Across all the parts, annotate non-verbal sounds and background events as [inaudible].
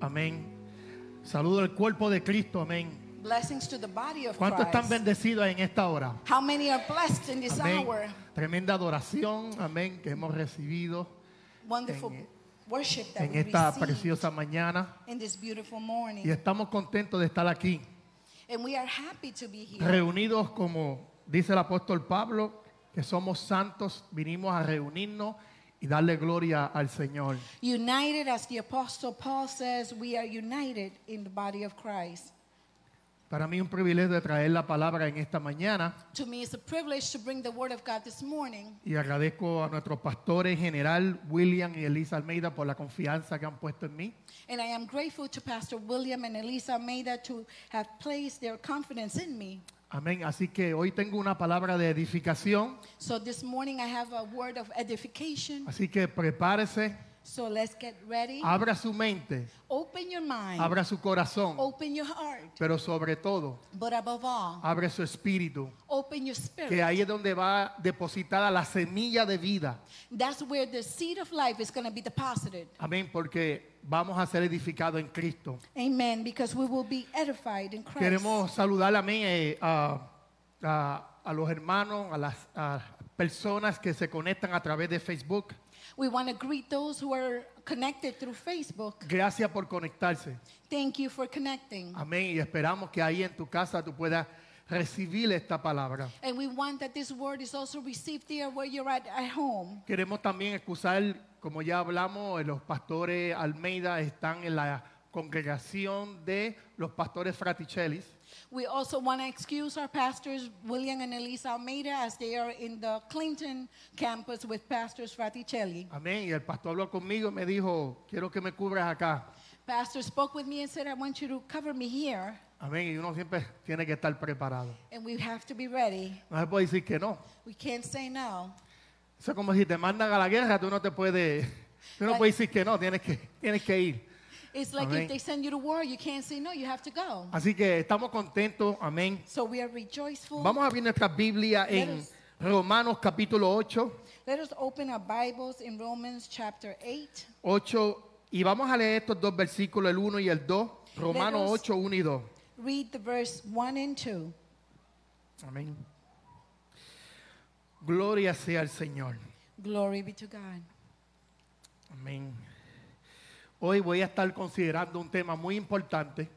Amén. Saludo al cuerpo de Cristo. Amén. blessings to the body of ¿Cuántos están Christ. bendecidos en esta hora? How many are blessed in this Amén. hour? Tremenda adoración. Amén. Que hemos recibido Wonderful En- worship that en esta preciosa mañana. in this beautiful Y estamos contentos de estar aquí. And we are happy to be here. Reunidos como dice el apóstol Pablo, que somos santos. Vinimos a reunirnos y darle gloria al Señor. United, as the Apostle Paul says, we are united in the body of Christ. Para mí es un privilegio de traer la palabra en esta mañana. To me, it's a privilege to bring the word of God this morning. Y agradezco a nuestros pastores general William y Elisa Almeida por la confianza que han puesto en mí. And I am grateful to Pastor William and Elisa Almeida to have placed their confidence in me. Amén. Así que hoy tengo una palabra de edificación. So this morning I have a word of edification. Así que prepárese, So let's get ready. abra su mente, Open your mind. abra su corazón, Open your heart. pero sobre todo, But above all, abre su espíritu, open your que spirit. ahí es donde va depositada la semilla de vida. That's where the seed of life is going to be deposited. Amén, porque vamos a ser edificados en Cristo. Amen. Because we will be edified in Christ. Queremos saludar a mí, eh, a, a- a los hermanos, a las a personas que se conectan a través de Facebook. We want to greet those who are connected through Facebook. Gracias por conectarse. Thank you for connecting. Amén. Y esperamos que ahí en tu casa tú puedas recibir esta palabra. And we want that this word is also received there where you're at at home. Queremos también excusar, como ya hablamos, eh, los pastores Almeida están en la congregación de los pastores Fraticellis. We also want to excuse our pastors, William and Elisa Almeida, as they are in the Clinton campus with pastors Fraticelli. Amén. Y el pastor habló conmigo y me dijo, quiero que me cubras acá. Pastor spoke with me and said, I want you to cover me here. Amén. Y uno siempre tiene que estar preparado. And we have to be ready. No se puede decir que no. We can't say no. Eso es como si te mandan a la guerra, tú no te puedes, tú no Right. puedes decir que no, tienes que, tienes que ir. It's like Amén. if they send you to war, you can't say no, you have to go. Así que estamos contentos, amén. So we are rejoiceful. Vamos a abrir nuestra Biblia en us- Romanos capítulo 8, Let us open our Bibles in Romans chapter 8. 8 y vamos a leer estos dos versículos, el 1 y el 2. Romanos us- 8, 1 y 2. Read the verse 1 and 2. Amén. Gloria sea al Señor. Glory be to God. Amén. Hoy voy a estar considerando un tema muy importante.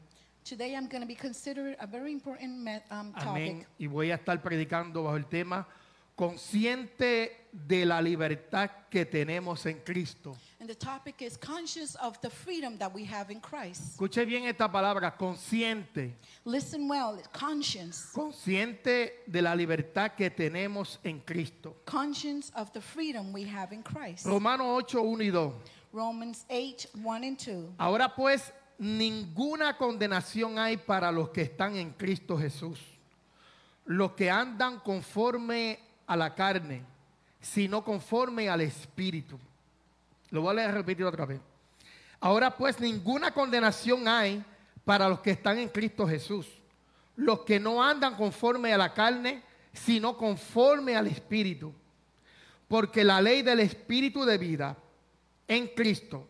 Today I'm going to be considered a very important me- um, Amén. topic. Y voy a estar predicando bajo el tema consciente de la libertad que tenemos en Cristo. And the topic is conscious of the freedom that we have in Christ. Escuche bien esta palabra, consciente. Listen well, conscience. Consciente de la libertad que tenemos en Cristo. Conscience of the freedom we have in Christ. Romanos 8, 1 y 2. Romans 8, 1 and 2. Ahora pues, ninguna condenación hay para los que están en Cristo Jesús. Los que andan conforme a la carne, sino conforme al Espíritu. Lo voy a repetir otra vez. Ahora pues, ninguna condenación hay para los que están en Cristo Jesús. Los que no andan conforme a la carne, sino conforme al Espíritu. Porque la ley del Espíritu de vida en Cristo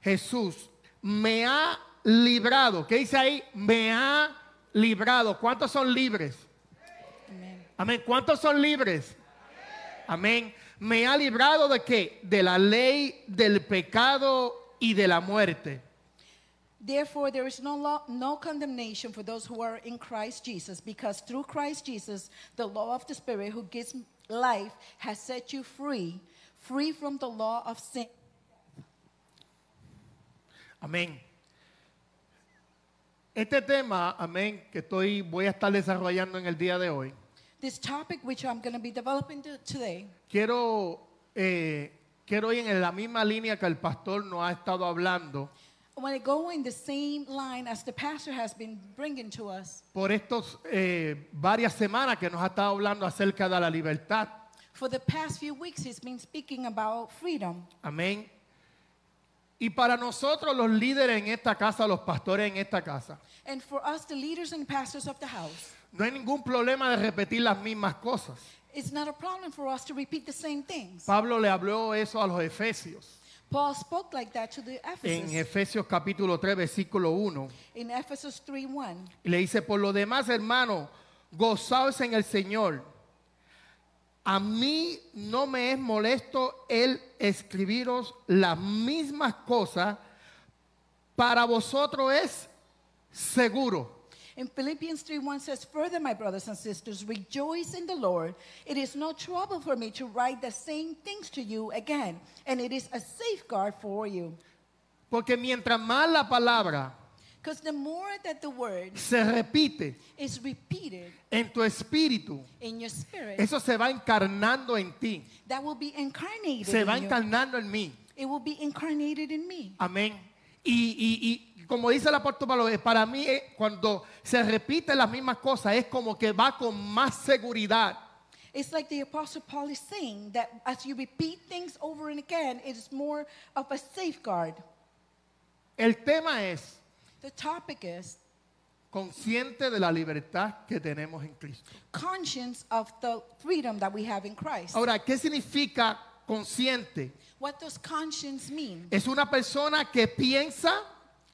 Jesús me ha librado. ¿Qué dice ahí? Me ha librado. ¿Cuántos son libres? Amén. ¿Cuántos son libres? Amén. Me ha librado de qué? De la ley del pecado y de la muerte. Therefore, there is no law, no condemnation for those who are in Christ Jesus, because through Christ Jesus, the law of the Spirit who gives life has set you free, free from the law of sin. Amén. Este tema, amén, que estoy voy a estar desarrollando en el día de hoy. This topic, which I'm going to be developing to- today, Quiero, eh, quiero ir en la misma línea que el pastor nos ha estado hablando I want to go in the same line as the pastor has been bringing to us. por estos eh, varias semanas que nos ha estado hablando acerca de la libertad. For the past few weeks, he's been speaking about freedom. Amén. Y para nosotros los líderes en esta casa, los pastores en esta casa, And for us, the leaders and pastors of the house, no hay ningún problema de repetir las mismas cosas. it's not a problem for us to repeat the same things. Pablo le habló eso a los efesios. Paul spoke like that to the en Ephesus Efesios capítulo 3, versículo 1. in Ephesus 3 1. Y le dice, por lo demás, hermano, gozaos en el Señor. A mí no me es molesto el escribiros las mismas cosas. Para vosotros es seguro. In Philippians 3 1 says, Further, my brothers and sisters, rejoice in the Lord. It is no trouble for me to write the same things to you again, and it is a safeguard for you. Porque mientras más la palabra Because the more that the word se repite is repeated en tu espíritu, in your spirit, eso se va encarnando en ti. that will be incarnated Se va in you. encarnando en mí. It will be incarnated in me. Amén. Y, y- y como dice el apóstol Pablo, eh, para mí eh, cuando se repiten las mismas cosas es como que va con más seguridad. It's like the Apostle Paul is saying that as you repeat things over and again, it is more of a safeguard. El tema es The topic is consciente de la libertad que tenemos en Cristo. conscience of the freedom that we have in Christ. Ahora, ¿qué significa consciente? What does conscience mean? Es una persona que piensa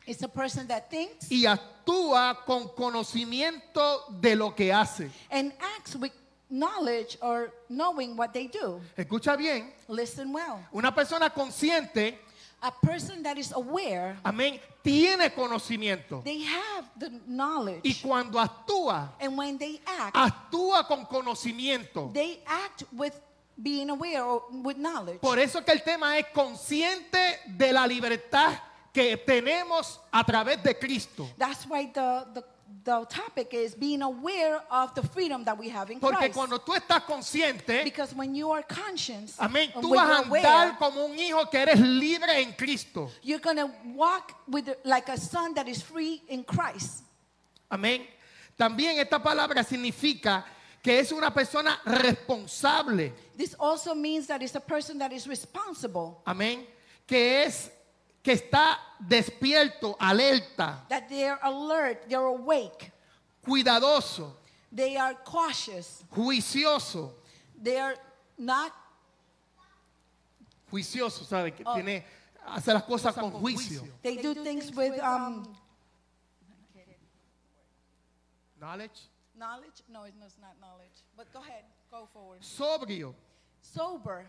It's a person that thinks y actúa con conocimiento de lo que hace. and acts with knowledge or knowing what they do. Escucha bien, Listen well. una persona consciente, A person that is aware, amén, tiene conocimiento. they have the Y knowledge. cuando actúa, And when they act, actúa con conocimiento. they act with being aware or with knowledge. Por eso que el tema es consciente de la libertad que tenemos a través de Cristo. That's why the, the, the topic is being aware of the freedom that we have in Porque Christ. cuando tú estás consciente, Because when you are conscious, amén, and tú when vas a you're aware, andar como un hijo que eres libre en Cristo. you're going to walk with the- like a son that is free in Christ. Amén. También esta palabra significa que es una persona responsable. This also means that it's a person that is responsible, Amén. Que es que está despierto, alerta, that they're alert, they're awake, cuidadoso, they are cautious, juicioso. they are not Juicioso, ¿sabe? Que Oh. tiene hace las cosas con juicio. they, do, things, with um, Knowledge. knowledge. No, it's it's not knowledge. But go ahead, go forward. Sobrio. Sober.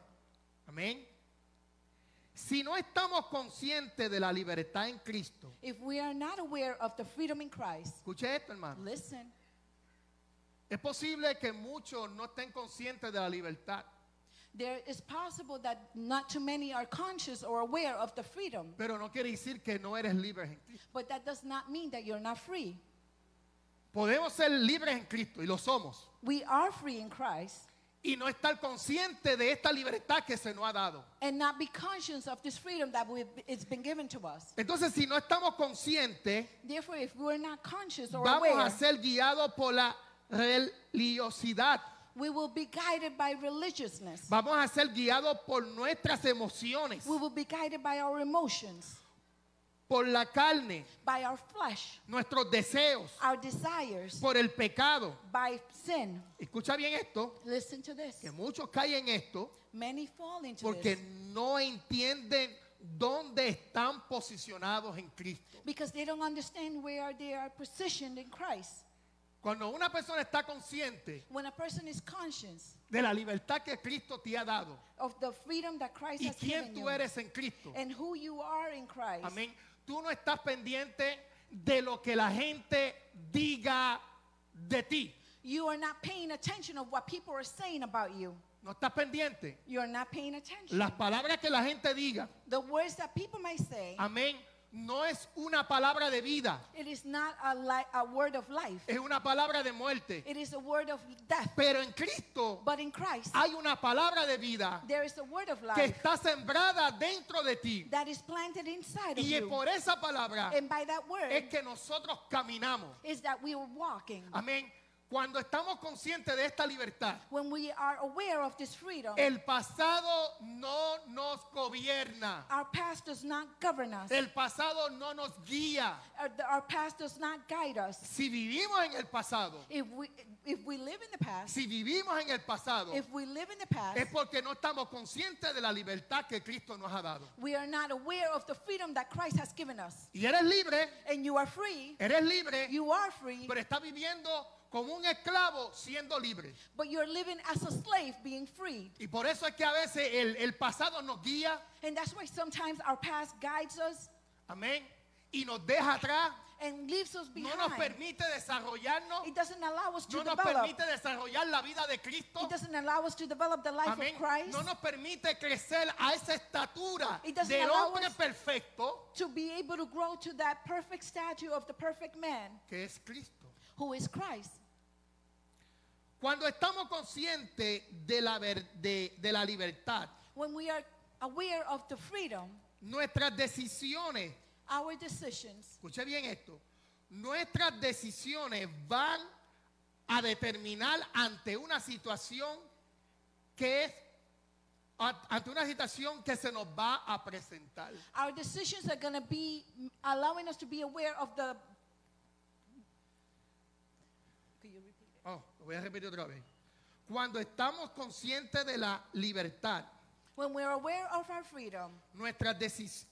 Amén. Si no estamos conscientes de la libertad en Cristo, If we are not aware of the freedom in Christ, escuche esto, hermano. listen. Es posible que muchos no estén conscientes de la libertad, There is possible that not too many are conscious or aware of the freedom, pero no quiere decir que no eres libre en Cristo. but that does not mean that you're not free. Podemos ser libres en Cristo y lo somos. We are free in Christ Y no estar conscientes de esta libertad que se nos ha dado. and not be conscious of this freedom that we've, it's been given to us. Entonces, si no estamos conscientes, Therefore, if we're not conscious or vamos aware, a ser guiados por la religiosidad. we will be guided by religiousness. Vamos a ser guiados por nuestras emociones, We will be guided by our emotions, por la carne, by our flesh, nuestros deseos, our desires, por el pecado. by sin. Escucha bien esto, Listen to this. que muchos caen en esto Many fall into porque this no entienden dónde están posicionados en Cristo. because they don't understand where they are positioned in Christ. Cuando una persona está consciente When a person is conscious de la libertad que Cristo te ha dado of the freedom that Christ y has quién given tú you eres en Cristo, and who you are in Christ, amén, tú no estás pendiente de lo que la gente diga de ti. you are not paying attention of what people are saying about you. No estás pendiente. You're not paying attention. Las palabras que la gente diga, the words that people may say, amén, no es una palabra de vida, it is not a, a word of life. es una palabra de muerte. It is a word of death. Pero en Cristo But in Christ, hay una palabra de vida there is a word of que life está sembrada dentro de ti. that is planted inside of Y es you. por esa palabra And by that word es que nosotros caminamos. is that we are walking. Amén. Cuando estamos conscientes de esta libertad, when we are aware of this freedom, el pasado no nos gobierna. our past does not govern us. El pasado no nos guía. Our, the- our past does not guide us. Si vivimos en el pasado, If we if we live in the past, si vivimos en el pasado, if we live in the past, es porque no estamos conscientes de la libertad que Cristo nos ha dado. we are not aware of the freedom that Christ has given us. Y eres libre, And you are free. eres libre, You are free, pero estás viviendo como un esclavo siendo libre. but you're living as a slave being freed. Y por eso es que a veces el, el pasado nos guía, And that's why sometimes our past guides us amén, y nos deja atrás, and leaves us no nos behind. permite desarrollarnos, It doesn't allow us to no nos develop. permite desarrollar la vida de Cristo. It doesn't allow us to develop the life Amén. of Christ. No nos permite crecer a esa estatura It doesn't del allow hombre us- perfecto to be able to grow to that perfect statue of the perfect man que es Cristo. who is Christ. Cuando estamos conscientes de la, ver- de, de la libertad, When we are aware of the freedom, nuestras decisiones, our decisions, escuche bien esto, nuestras decisiones van a determinar ante una situación que es ante una situación que se nos va a presentar. our decisions are going to be allowing us to be aware of the. Could you repeat it? Oh, lo voy a repetir otra vez. Cuando estamos conscientes de la libertad, When we're aware of our freedom, nuestras, decis-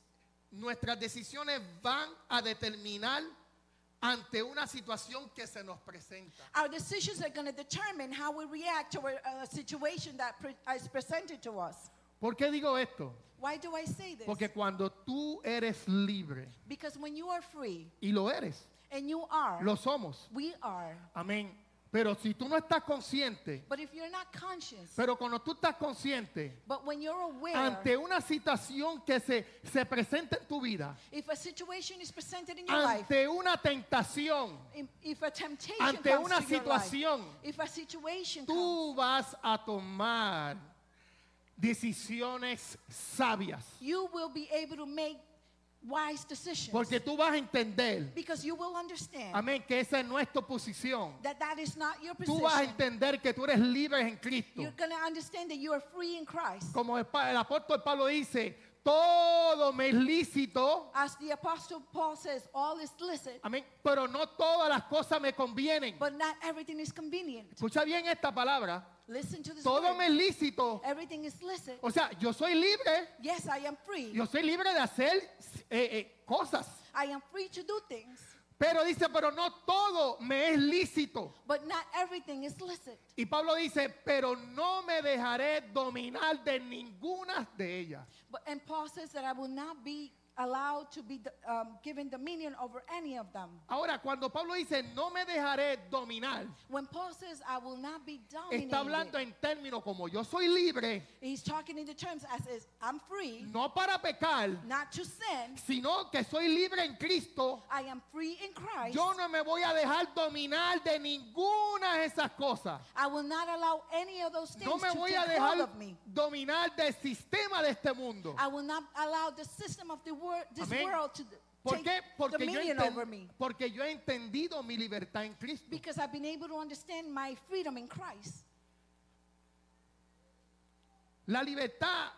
nuestras decisiones van a determinar ante una situación que se nos presenta. our decisions are going to determine how we react to a, a situation that pre- is presented to us. ¿Por qué digo esto? Why do I say this? Porque cuando tú eres libre, Because when you are free, y lo eres, and you are, lo somos, we are. amén. Pero si tú no estás consciente, But if you're not conscious, pero cuando tú estás consciente but when you're aware, ante una situación que se, se presenta en tu vida, if a situation is presented in your life, ante una tentación, if, if a temptation ante comes una to your life, situación, if a situation comes, tú vas a tomar decisiones sabias. you will be able to make wise decisions. Porque tú vas a entender, because you will understand amén, que esa no es tu posición. that that is not your Tú vas a position. entender que tú eres libre en Cristo. You're going to understand that you are free in Christ. Como el apóstol Pablo dice, todo me es lícito, As the apostle Paul says, all is licit, amén, pero no todas las cosas me convienen. but not everything is convenient. Escucha bien esta palabra, Listen to this todo word. me es lícito. Everything is licit. O sea, yo soy libre, Yes, I am free. yo soy libre de hacer eh, eh, cosas. I am free to do things, Pero dice, pero no todo me es lícito. but not everything is licit. Y Pablo dice, pero no me dejaré dominar de ninguna de ellas. But and Paul says that I will not be allowed to be um, given dominion over any of them. Ahora, cuando Pablo dice, no me dejaré dominar, When Paul says I will not be está hablando dominated, en términos como yo soy libre, he's talking in the terms as is I'm free, no para pecar, not to sin. sino que soy libre en Cristo. I am free in Christ. Yo no me voy a dejar dominar de ninguna de esas cosas. I will not allow any of those things No me to voy take a hold dejar of me. dominar del sistema de este mundo. I will not allow the system of the wor- this Amén. world to ¿Por qué? Porque yo, enten- porque yo he entendido mi libertad en Cristo. Because I've been able to understand my freedom in Christ. La libertad,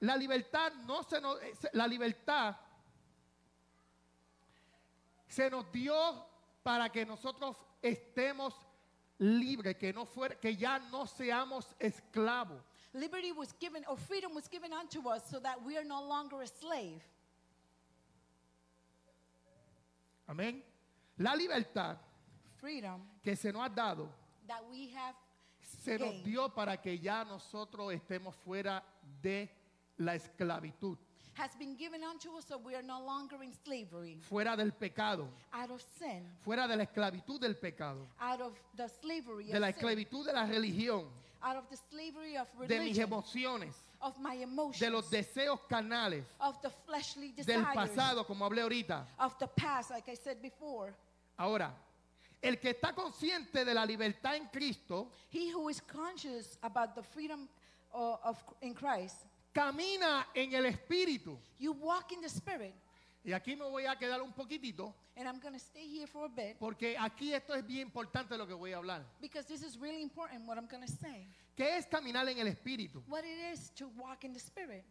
la libertad no se nos, eh, la libertad se nos dio para que nosotros estemos libres, que no fuera, que ya no seamos esclavos. Liberty was given, or freedom was given unto us so that we are no longer a slave. Amén. La libertad Freedom que se nos ha dado that we have se nos gained dio para que ya nosotros estemos fuera de la esclavitud, has been given unto us so we are no longer in slavery, fuera del pecado, out of sin, fuera de la esclavitud del pecado, out of the slavery de la sin, esclavitud de la religión, out of the slavery of de mis religion, emociones, of my emotions, de los deseos carnales, of the fleshly del desires, pasado, como hablé ahorita. of the past, like I said before. Ahora, el que está consciente de la libertad en Cristo, He who is conscious about the freedom uh, of in Christ, camina en el Espíritu. you walk in the Spirit. Y aquí me voy a quedar un poquitito and I'm going to stay here for a bit porque aquí esto es bien importante lo que voy a hablar. because this is really important what I'm going to say. ¿Qué es caminar en el espíritu? What it is to walk in the Spirit.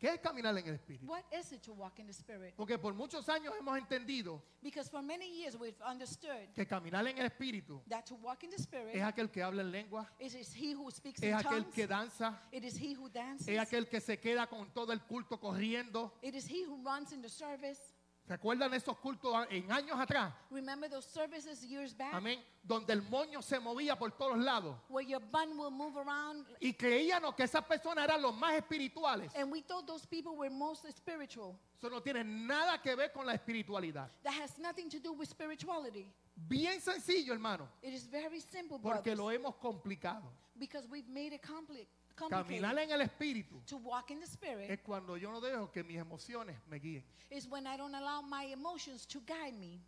¿Qué es caminar en el espíritu? What is it to walk in the Spirit? Porque por muchos años hemos entendido Because for many years we've understood que caminar en el espíritu that to walk in the es Spirit aquel que habla en lengua, it is he who speaks es in aquel tongues. que danza, It is he who dances. es aquel que se queda con todo el culto corriendo. It is he who runs in the service. ¿Recuerdan esos cultos en años atrás? Remember those services years back Amén. Donde el moño se movía por todos lados. where your bun will move around Y creíamos que esas personas eran los más espirituales. and we thought those people were most spiritual. Eso no tiene nada que ver con la espiritualidad. That has nothing to do with spirituality. Bien sencillo, hermano. It is very simple, Porque brothers, lo hemos complicado. because we've made it compli- Caminar en el espíritu To walk in the Spirit es cuando yo no dejo que mis emociones me guíen. is when I don't allow my emotions to guide me.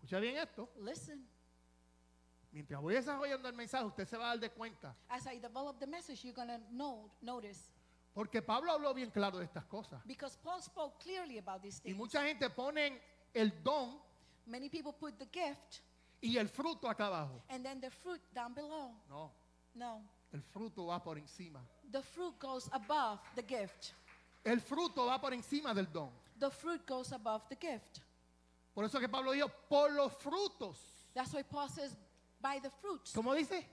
Escucha bien esto. Listen, Mientras voy desarrollando el mensaje, usted se va a dar de cuenta. as I develop the message, you're going to know, notice. Porque Pablo habló bien claro de estas cosas. Because Paul spoke clearly about these Y things. mucha gente pone el don Many people put the gift y el fruto acá abajo. and then the fruit down below. No, No, el fruto va por encima. the fruit goes above the gift. El fruto va por encima del don. The fruit goes above the gift. Por eso que Pablo dijo, por los frutos. That's why Paul says, by the fruits. ¿Cómo dice?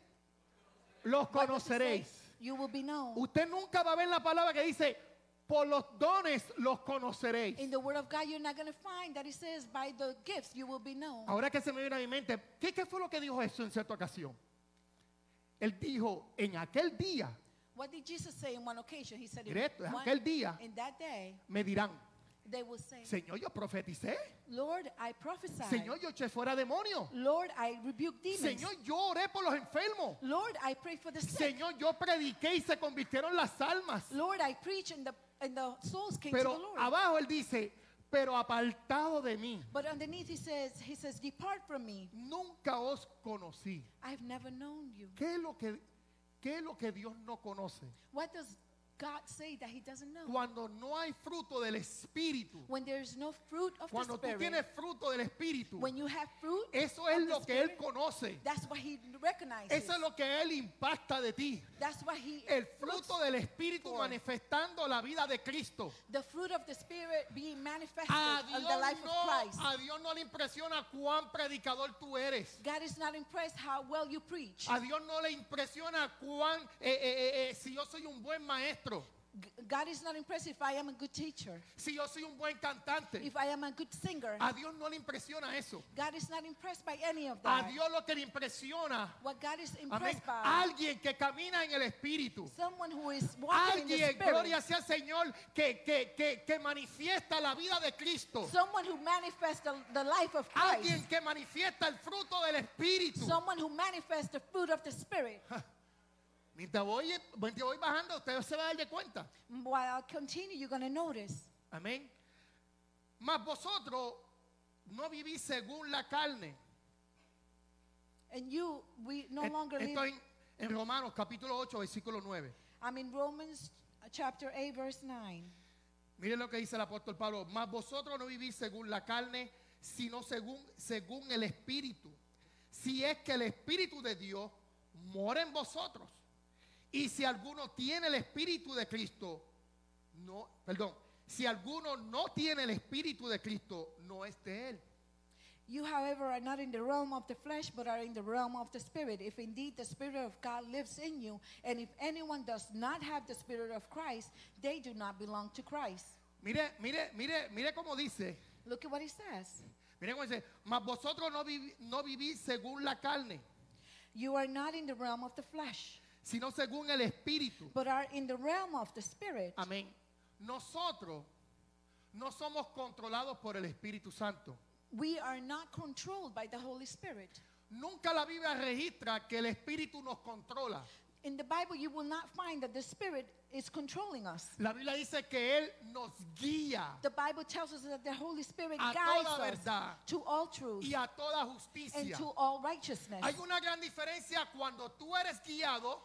Los conoceréis. You will be known. Usted nunca va a ver la palabra que dice, por los dones los conoceréis. In the Word of God, you're not going to find that it says, by the gifts you will be known. Ahora que se me viene a mi mente, ¿qué, qué fue lo que dijo Jesús en cierta ocasión? Él dijo, en aquel día What did Jesus say in one occasion? He said, in, en one- aquel día. in that day, me dirán, they will say, Señor, yo profeticé. Lord, I prophesied. Señor, yo eché fuera demonios. Lord, I demons. Señor, yo oré por los enfermos. Lord, I for the sick. Señor, yo prediqué y se convirtieron las almas. Lord, I preach and the, and the souls came to the Pero Lord. abajo él dice, pero apartado de mí, But underneath he says, he says, depart from me. nunca os conocí. I've never known you. ¿Qué es lo que, qué es lo que Dios no conoce? What does God say that he doesn't know? Cuando no hay fruto del Espíritu, When there is no fruit of cuando the tú Spirit, tienes fruto del Espíritu, when you have fruit, eso es lo que Él conoce. that's what he recognizes. Eso es lo que Él impacta de ti. That's what he El fruto del Espíritu for. manifestando la vida de Cristo. the fruit of the Spirit being manifested in the life no, of Christ. a Dios no le impresiona cuán predicador tú eres. God is not impressed how well you preach. A Dios no le impresiona cuán, eh, eh, eh, si yo soy un buen maestro, God is not impressed if I am a good teacher, si yo soy un buen cantante. if I am a good singer. A Dios no le impresiona eso. God is not impressed by any of A that. Dios lo que le impresiona, What God is impressed by, alguien que camina en el Espíritu. someone who is walking in the Alguien, gloria sea Señor, que, que, que, que manifiesta la vida de Cristo. someone who manifests the, the life of Alguien Christ, que manifiesta el fruto del Espíritu. someone who manifests the fruit of the Spirit. Mientras voy, mientras voy bajando, usted se va a dar de cuenta. While I continue, you're going to notice. Amén. Mas vosotros no vivís según la carne. And you, we no Et- longer live. en, en Romanos capítulo 8, versículo 9. I'm in Romans chapter 8, verse 9. Miren lo que dice el apóstol Pablo. Mas vosotros no vivís según la carne, sino según, según el Espíritu. Si es que el Espíritu de Dios mora en vosotros. Y si alguno tiene el Espíritu de Cristo, no, perdón, si alguno no tiene el Espíritu de Cristo, no es de él. You, however, are not in the realm of the flesh, but are in the realm of the Spirit. If indeed the Spirit of God lives in you, and if anyone does not have the Spirit of Christ, they do not belong to Christ. Mire, mire, mire, mire cómo dice. Look at what he says. Mire cómo dice, mas vosotros no, vivi- no vivís según la carne, You are not in the realm of the flesh, sino según el Espíritu. but are in the realm of the Spirit. Amén. Nosotros no somos controlados por el Espíritu Santo. We are not controlled by the Holy Spirit. Nunca la Biblia registra que el Espíritu nos controla. In the Bible, you will not find that the Spirit is controlling us. La Biblia dice que Él nos guía The Bible tells us that the Holy Spirit A guides toda us verdad. to all truth y a toda and justicia. to all righteousness. Hay una gran diferencia cuando tú eres guiado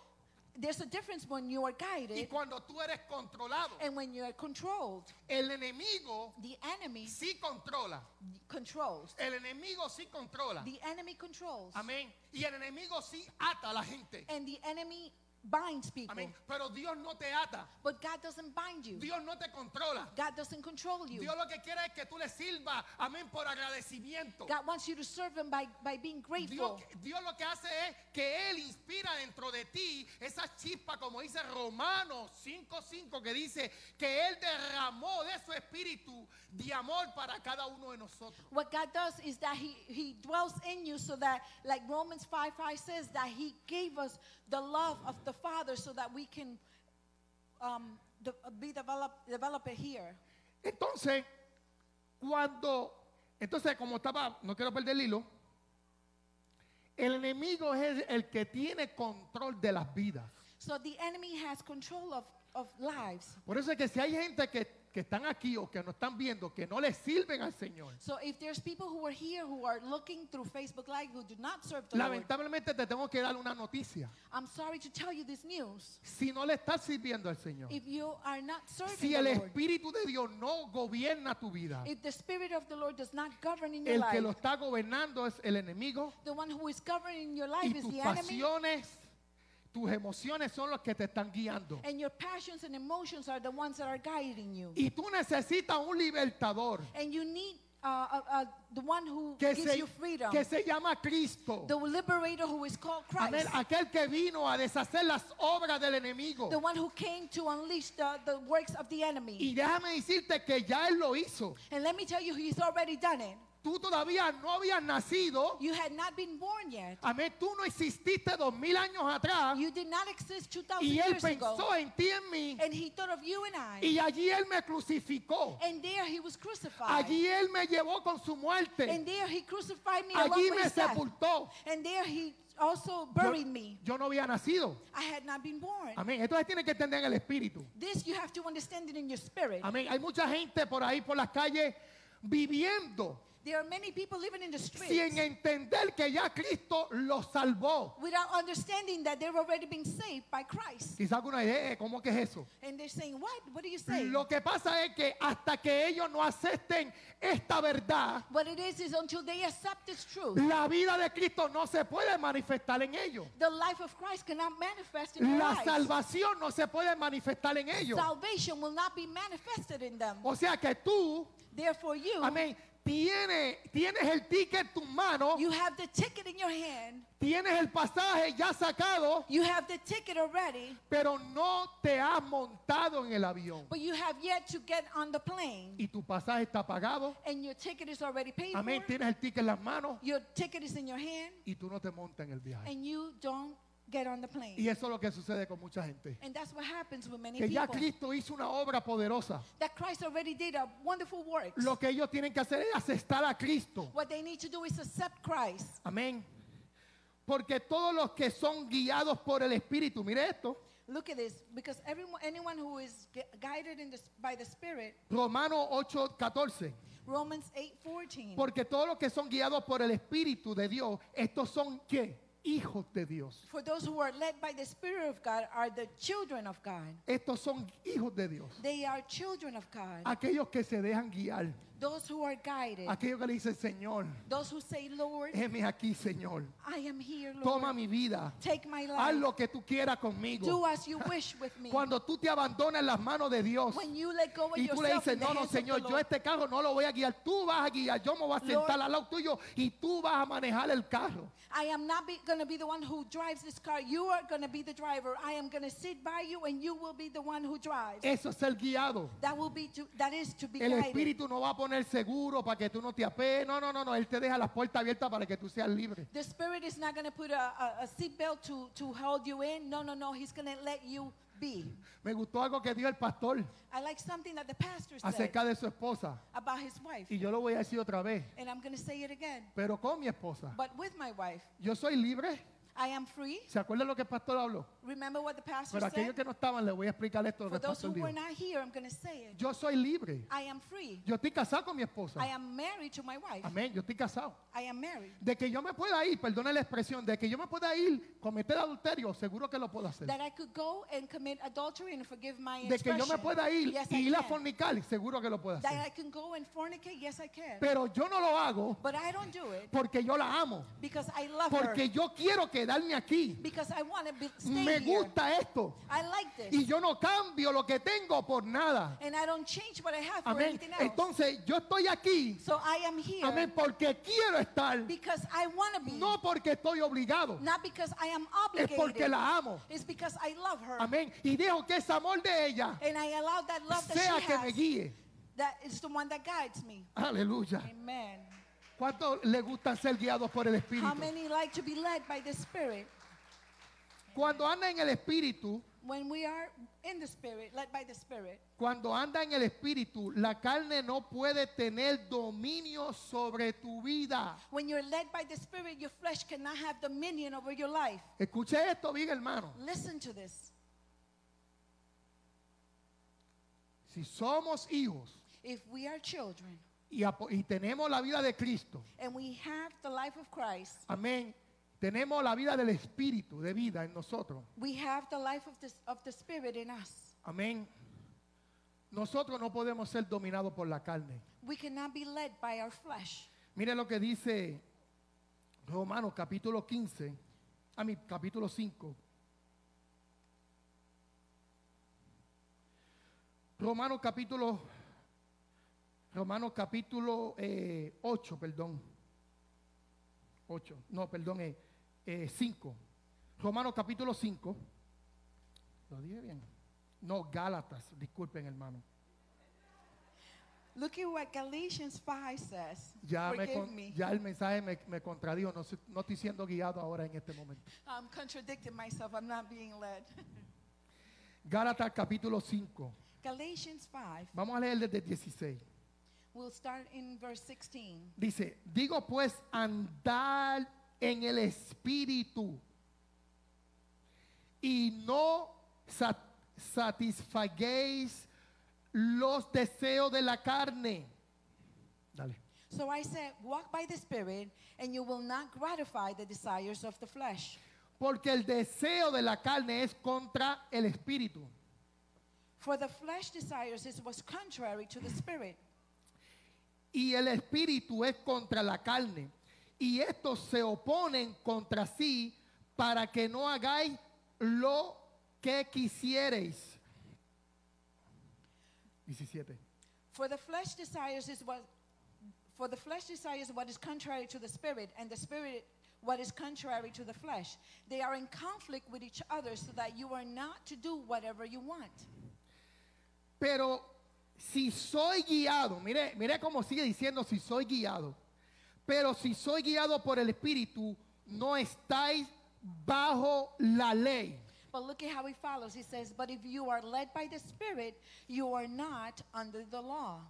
there's a difference when you are y guided cuando tú eres controlado. and when you are controlled. El enemigo The enemy sí controla. controls. El enemigo sí controla. The enemy controls. Amén. Y el enemigo sí ata a la gente. And the enemy binds people. Amén. Pero Dios no te ata. But God doesn't bind you. Dios no te controla. God doesn't control you. Dios lo que quiere es que tú le sirvas, amén, por agradecimiento. God wants you to serve Him by, by being grateful. Dios, Dios lo que hace es que Él inspira dentro de ti esa chispa, como dice Romanos 5.5, que dice que Él derramó de su espíritu de amor para cada uno de nosotros. What God does is that He He dwells in you so that, like Romans 5 5 says, that He gave us the love of the Father so that we can um, de- be developed develop it here. Entonces, cuando, entonces como estaba, no quiero perder el hilo, el enemigo es el que tiene control de las vidas. So the enemy has control of, of lives. Por eso es que si hay gente que, que están aquí o que nos están viendo que no le sirven al Señor, So if there's people who are here who are looking through Facebook Live who do not serve the Lord, lamentablemente te tengo que dar una noticia. I'm sorry to tell you this news. Si no le estás sirviendo al Señor, If you are not serving si the el Lord, Espíritu de Dios no gobierna tu vida, if the Spirit of the Lord does not govern in your el que lo life, está gobernando es el enemigo the one who is governing your y life is tus the enemy, pasiones, tus emociones son los que te están guiando. and your passions and emotions are the ones that are guiding you. Y tú necesitas un libertador And you need uh, uh, uh, the one who que gives se, you freedom, que se llama Cristo. the liberator who is called Amén. Christ, Aquel que vino a deshacer las obras del enemigo. the one who came to unleash the, the works of the enemy. Y déjame decirte que ya Él lo hizo. And let me tell you, he's already done it. Tú todavía no habías nacido. You had not been born yet. Amén. Tú no exististe dos mil años atrás. You did not exist 2,000 Y Él years ago. pensó en ti y en mí. And he thought of you and I. Y allí Él me crucificó. And there he was crucified. Allí Él me llevó con su muerte. And there he crucified me Allí me sepultó. And there he also Yo, buried me. yo no había nacido. I had not been born. Amén. Entonces tiene que entender en el espíritu. This you have to understand it in your spirit. Amén. Hay mucha gente por ahí por las calles viviendo There are many people living in the sin streets entender que ya Cristo los salvó. without understanding that they've already been saved by Christ. Quizá alguna idea, eh, ¿cómo que es eso? And they're saying, What? What are you saying? Lo que pasa es que hasta que ellos no acepten esta verdad, What it is is until they accept this truth, la vida de Cristo no se puede manifestar en ellos. the life of Christ cannot manifest in their La lives. salvación no se puede manifestar en ellos. Salvation will not be manifested in them. O sea que tú, Therefore, you, amén, tienes, tienes el ticket en tus manos, you have the ticket in your hand. tienes el pasaje ya sacado, You have the ticket already, pero no te has montado en el avión. but you have yet to get on the plane. Y tu pasaje está pagado, And your ticket is already paid amén, for. tienes el ticket en las manos Your ticket is in your hand, y tú no te montas en el viaje. and you don't get on the plane. Y eso es lo que sucede con mucha gente. And that's what happens with many Que ya people. Cristo hizo una obra poderosa. That Christ already did a wonderful work. Lo que ellos tienen que hacer es aceptar a Cristo. What they need to do is accept Christ. Amén. Porque todos los que son guiados por el Espíritu, mire esto, Look at this, because everyone, anyone who is gu- guided in the, by the Spirit, Romanos 8, 14. Romans 8:14. Porque todos los que son guiados por el Espíritu de Dios, estos son qué? Hijos de Dios. For those who are led by the Spirit of God are the children of God. Estos son hijos de Dios. They are children of God. Aquellos que se dejan guiar. Those who are guided. Aquellos que le dicen, Señor, Those who say, Lord, heme aquí, Señor. I am here, Lord. Toma mi vida. Take my Haz life. lo que tú quieras conmigo. Do as you wish with me. Cuando tú te abandonas en las manos de Dios When you let go of y tú le yourself dices, in the no, no, hands of the Señor, yo Lord, este carro no lo voy a guiar, tú vas a guiar, yo me voy a sentar al lado tuyo y tú vas a manejar el carro. I am not going to be the one who drives this car. You are going to be the driver. I am going to sit by you, and you will be the one who drives. Eso es ser guiado. That will be to, that is to be El guided. Espíritu no va a poner seguro para que tú no te apees. No, no, no, no. Él te deja las puertas abiertas para que tú seas libre. The Spirit is not going to put a, a, a seatbelt to, to hold you in. No, no, no. He's going to let you be. Me gustó algo que dijo el pastor I like something that the pastor said acerca de su esposa. about his wife. Y yo lo voy a decir otra vez. And I'm going to say it again. Pero con mi esposa. But with my wife, Yo soy libre. I am free. ¿Se acuerdan lo que el pastor habló? Remember what the pastor Pero aquellos said? que no estaban, les voy a explicar esto. For those who were not here, I'm going to say it. Yo soy libre. I am free. Yo estoy casado con mi esposa. I am married to my wife. Amén. Yo estoy casado. I am married. De que yo me pueda ir, perdone la expresión, de que yo me pueda ir, cometer adulterio, seguro que lo puedo hacer. That I could go and commit adultery and forgive my De que yo me pueda ir Yes, y I ir a can. fornicar, seguro que lo puedo That hacer. I can go and fornicate. Yes, I can. Pero yo no lo hago But I don't do it porque yo la amo. because I love Porque her. yo quiero quedarme aquí. Because I want to be, stay Me here. gusta esto. I like this. Y yo no cambio lo que tengo por nada. and I don't change what I have for Amén. anything else. Entonces yo estoy aquí. so I am here Amén. Porque quiero estar. because I want to be. No porque estoy obligado. Not because I am Es obligated. porque la amo. It's because I love her. Amén. Y dejo que ese amor de ella And I allow that love that sea she que me guíe. That is the one that guides me. Aleluya. Amen. ¿Cuántos le gustan ser guiados por el Espíritu? How many like to be led by the Spirit? Cuando anda en el Espíritu, When we are in the Spirit, led by the Spirit, cuando anda en el Espíritu, la carne no puede tener dominio sobre tu vida. when you're led by the Spirit, your flesh cannot have dominion over your life. Escuche esto bien, hermano. Listen to this. Si somos hijos If we are children y, apo- y tenemos la vida de Cristo, and we have the life of Christ, amén, tenemos la vida del Espíritu de vida en nosotros, we have the life of the, of the Spirit in us. amén. Nosotros no podemos ser dominados por la carne. We cannot be led by our flesh. Mire lo que dice Romanos capítulo 15, a mi capítulo 5. Romanos capítulo Romanos capítulo eh, 8, perdón. 8, no, perdón, eh, eh, 5. Romanos capítulo 5. ¿Lo dije bien? No, Gálatas, disculpen hermano. Look at what Galatians 5 says. Ya, me con- me. ya el mensaje me, me contradijo, no, no estoy siendo guiado ahora en este momento. I'm contradicting myself. I'm not being led. Gálatas capítulo 5. Galatians 5, Vamos a leer desde el 16. We'll start in verse 16. Dice, digo pues andar en el espíritu y no sa- satisfaguéis los deseos de la carne. Dale. So I said, Walk by the Spirit, and you will not gratify the desires of the flesh. Porque el deseo de la carne es contra el espíritu. For the flesh desires is what's contrary to the Spirit, y el espíritu es contra la carne. Y estos se oponen contra sí para que no hagáis lo que quisierais. 17. For the flesh desires is what for the flesh desires what is contrary to the spirit, and the spirit what is contrary to the flesh. They are in conflict with each other so that you are not to do whatever you want. Pero si soy guiado, mire, mire cómo sigue diciendo si soy guiado. Pero si soy guiado por el espíritu, no estáis bajo la ley. But look at how he follows. He says, But if you are led by the Spirit, you are not under the law.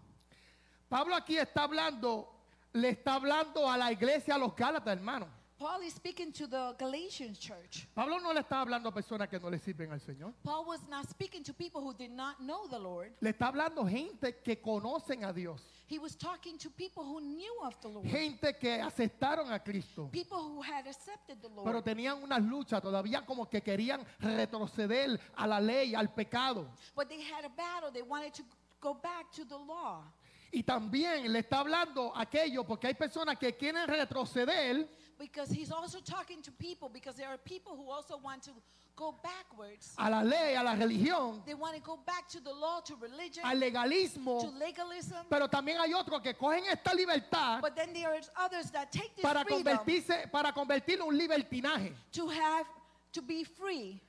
Pablo aquí está hablando, le está hablando a la iglesia, a los Gálatas, hermano. Paul is speaking to the Galatians church. Pablo no le está hablando a personas que no le sirven al Señor. Paul was not speaking to people who did not know the Lord. Le está hablando gente que conocen a Dios. He was talking to people who knew of the Lord, Gente que aceptaron a Cristo. people who had accepted the Lord. Pero tenían unas luchas, todavía como que querían retroceder a la ley, al pecado. But they had a battle. They wanted to go back to the law. Y también le está hablando a aquello, porque hay personas que quieren retroceder Because he's also talking to people, because there are people who also want to go backwards. a la ley, a la religión, They want to go back to the law, to religion, al to legalismo. legalism. Pero también hay otros que cogen esta libertad But then there are others that take this para freedom convertirse, para convertirlo en un libertinaje. to have, to be free.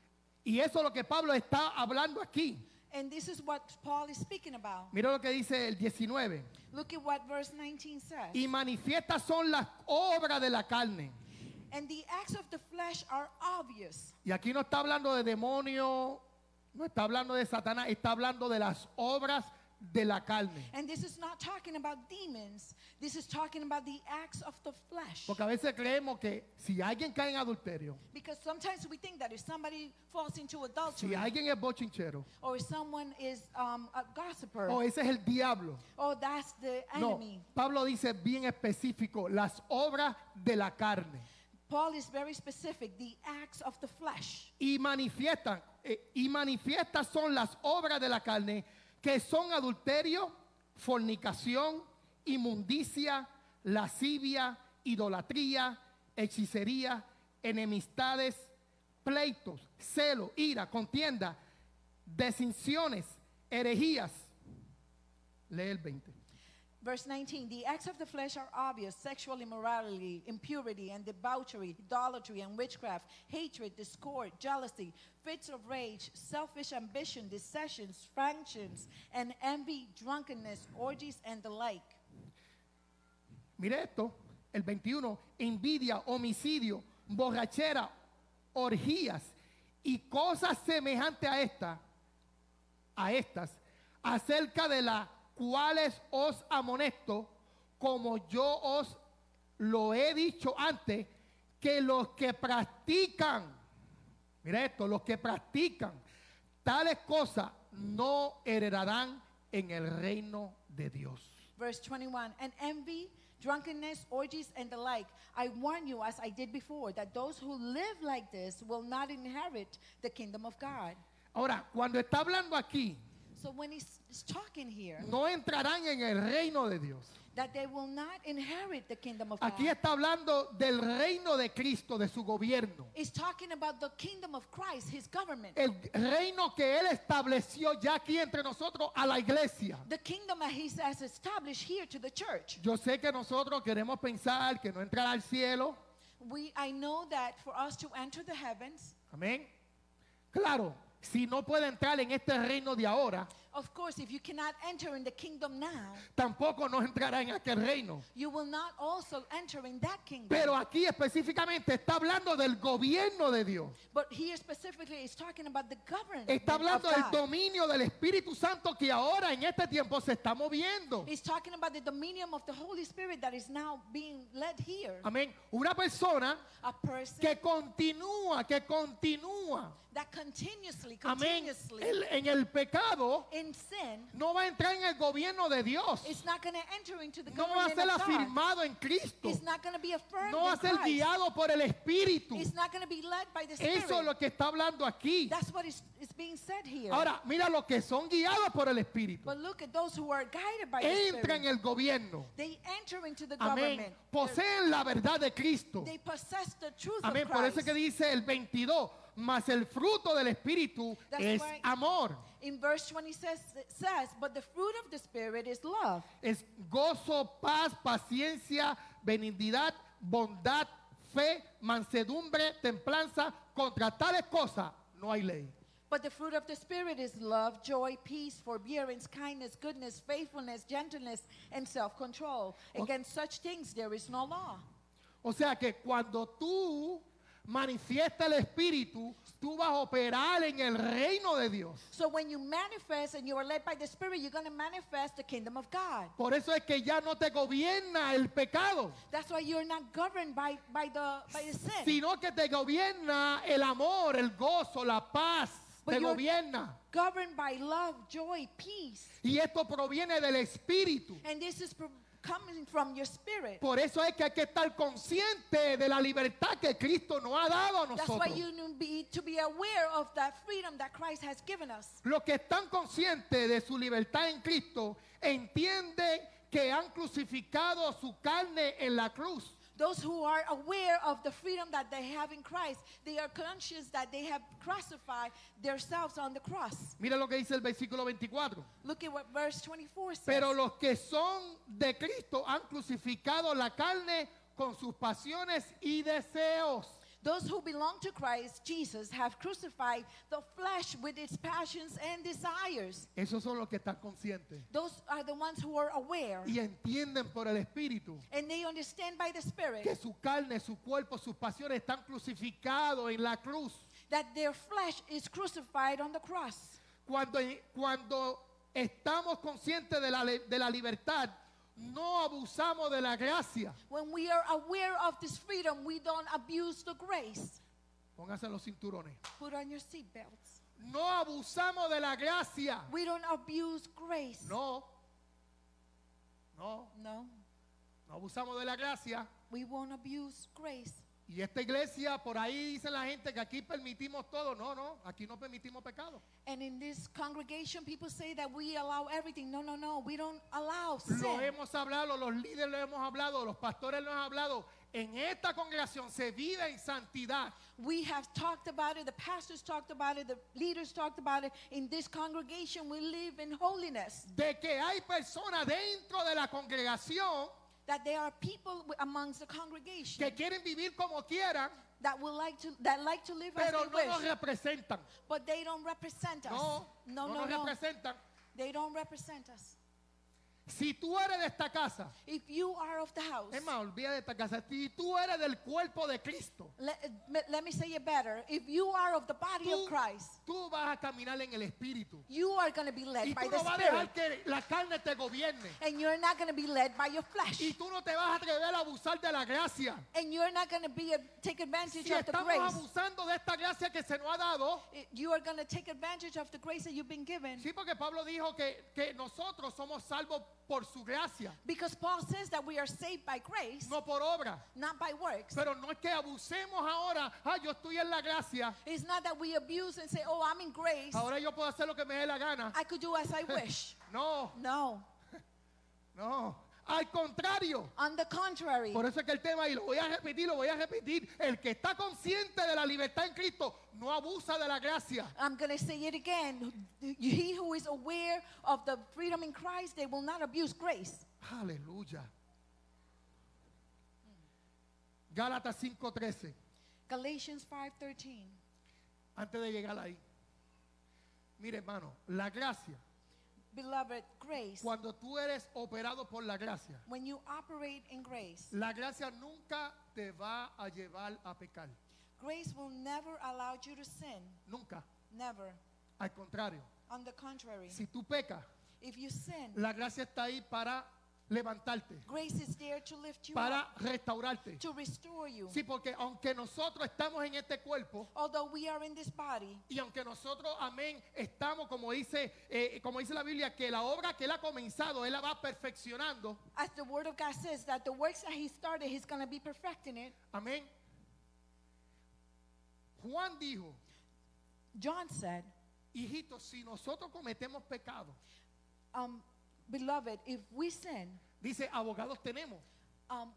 Y eso es lo que Pablo está hablando aquí. And this is what Paul is speaking about. Mira lo que dice el 19. Look at what verse 19 says. Y manifiestas son las obras de la carne. And the acts of the flesh are obvious. Y aquí no está hablando de demonio, no está hablando de Satanás, está hablando de las obras de la carne. And this is not talking about demons. This is talking about the acts of the flesh. Porque a veces creemos que si alguien cae en adulterio, Because sometimes we think that if somebody falls into adultery, si alguien es bochinchero, or if someone is um, a gossiper, o ese es el diablo. oh, that's the No, enemy. Pablo dice bien específico, las obras de la carne. Paul is very specific, the acts of the flesh. Y manifiestan, eh, y manifiestas son las obras de la carne, que son adulterio, fornicación, inmundicia, lascivia, idolatría, hechicería, enemistades, pleitos, celo, ira, contienda, desinciones, herejías. Lee el 20. Verse 19 The acts of the flesh are obvious sexual immorality, impurity, and debauchery, idolatry, and witchcraft, hatred, discord, jealousy, fits of rage, selfish ambition, dissensions, factions, and envy, drunkenness, orgies, and the like. Mire esto, el 21, envidia, homicidio, borrachera, orgías y cosas semejantes a esta, a estas, acerca de las cuales os amonesto, como yo os lo he dicho antes, que los que practican, mire esto, los que practican tales cosas no heredarán en el reino de Dios. Verse 21 And envy, drunkenness, orgies, and the like. I warn you, as I did before, that those who live like this will not inherit the kingdom of God. Ahora, cuando está hablando aquí, So when he's, he's talking here, no entrarán en el reino de Dios. that they will not inherit the kingdom of Aquí está hablando del reino de Cristo, de su gobierno. It's talking about the kingdom of Christ, his government. El reino que Él estableció ya aquí entre nosotros a la iglesia. The kingdom that he has established here to the church. Yo sé que nosotros queremos pensar que no entrará al cielo. We, I know that for us to enter the heavens, Amén. Claro, si no puede entrar en este reino de ahora, of course, if you cannot enter in the kingdom now, tampoco no entrará en aquel reino. you will not also enter in that kingdom. Pero aquí específicamente está hablando del gobierno de Dios. But here specifically, it's talking about the government Está hablando of del God. dominio del Espíritu Santo que ahora en este tiempo se está moviendo. It's talking about the dominion of the Holy Spirit that is now being led here. Amén. Una persona A person que continúa, que continúa. that continuously, Amén. continuously El- en el pecado in sin no va a entrar en el gobierno de Dios. is not going to enter into the No va a ser afirmado en Cristo. It's not going to be affirmed No va a ser guiado por el Espíritu. It's not going to be led by the Spirit. Eso es lo que está hablando aquí. That's what is, is being said here. Ahora, mira los que son guiados por el Espíritu. but look at those who are guided by the Entra en el gobierno. They enter into the Amén. government. Poseen la verdad de Cristo. They possess the truth Amén. of Por eso que dice el 22, mas el fruto del Espíritu That's es why- amor, In verse 20 says, says, but the fruit of the Spirit is love, es gozo, paz, paciencia, benignidad, bondad, fe, mansedumbre, templanza. Contra tales cosas no hay ley. But the fruit of the Spirit is love, joy, peace, forbearance, kindness, goodness, faithfulness, gentleness, and self control. Against such things there is no law. O sea que cuando tú manifiestas el Espíritu, tú vas a operar en el reino de Dios. So when you manifest and you are led by the Spirit, you're going to manifest the kingdom of God. Por eso es que ya no te gobierna el pecado, That's why you're not governed by, by, the, by the sin. sino que te gobierna el amor, el gozo, la paz. But Te gobierna. Governed by love, joy, peace. Y esto proviene del Espíritu. And this is coming from your spirit. Por eso es que hay que estar consciente de la libertad que Cristo nos ha dado a That's why nosotros. you need be, to be aware of that freedom that Christ has given us. Los que están conscientes de su libertad en Cristo entienden que han crucificado su carne en la cruz. Those who are aware of the freedom that they have in Christ, they are conscious that they have crucified themselves on the cross. Mira lo que dice el versículo 24. Look at what verse 24 says. Pero los que son de Cristo han crucificado la carne con sus pasiones y deseos. Those who belong to Christ Jesus have crucified the flesh with its passions and desires. Esos son los que están conscientes Those are the ones who are aware y entienden por el Espíritu and they understand by the que Spirit su carne, su cuerpo, sus pasiones están crucificados en la cruz. that their flesh is crucified on the cross. Cuando, cuando estamos conscientes de la, de la libertad, no abusamos de la gracia. When we are aware of this freedom, we don't abuse the grace. Pónganse los cinturones. Put on your seatbelts. No abusamos de la gracia. We don't abuse grace. No. No, No, no abusamos de la gracia. we won't abuse grace. Y esta iglesia, por ahí dice la gente que aquí permitimos todo. No, no, aquí no permitimos pecado. And in this congregation, people say that we allow everything. No, no, no. We don't allow Lo sin. hemos hablado, los líderes lo hemos hablado, los pastores lo han hablado. En esta congregación se vive en santidad. We have talked about it. The pastors talked about it. The leaders talked about it. In this congregation, we live in holiness. De que hay personas dentro de la congregación That there are people amongst the congregation que quieren vivir como quieran, that would like to that like to live as pero they no nos wish, representan. but they don't represent us. No, no, no no, nos no. representan. They don't represent us. Si tú eres de esta casa, If you are of the house, es más, olvida de esta casa, si tú eres del cuerpo de Cristo, let, let me say it better. If you are of the body tú, of Christ, tú vas a caminar en el Espíritu. you are going to be led Y by tú the no vas a dejar que la carne te gobierne. And you're not going to be led by your flesh. Y tú no te vas a atrever a abusar de la gracia. And you're not going to be a, take advantage Si of the estamos grace. abusando de esta gracia que se nos ha dado, It- You are going to take advantage of the grace that you've been given. sí, porque Pablo dijo que, que nosotros somos salvos por su gracia, Because Paul says that we are saved by grace, no por obra. not by works. Pero no es que abusemos ahora, ah, yo estoy en la gracia, It's not that we abuse and say, oh, I'm in grace. ahora yo puedo hacer lo que me dé la gana. I could do as I [laughs] wish. No, No. [laughs] no. Al contrario. On the contrary, Por eso es que el tema, y lo voy a repetir, lo voy a repetir, el que está consciente de la libertad en Cristo no abusa de la gracia. I'm going to say it again. He who is aware of the freedom in Christ, they will not abuse grace. Aleluya. Gálatas 5:13. Galatians 5:13. Antes de llegar ahí. Mire, hermano, la gracia, Beloved, grace, cuando tú eres operado por la gracia, when you operate in grace, la gracia nunca te va a llevar a pecar. grace will never allow you to sin. Nunca. Never. Al contrario, On the contrary, si tú pecas, if you sin, la gracia está ahí para levantarte, grace is there to lift you para up, restaurarte. to restore you. Sí, porque aunque nosotros estamos en este cuerpo Although we are in this body, y aunque nosotros, amén, estamos como dice, eh, como dice la Biblia, que la obra que él ha comenzado, él la va perfeccionando. as the word of God says, that the works that he started, he's going to be perfecting it. Amén. Juan dijo, John said, hijitos, si nosotros cometemos pecado, um, Beloved, if we sin, dice, abogados tenemos, um,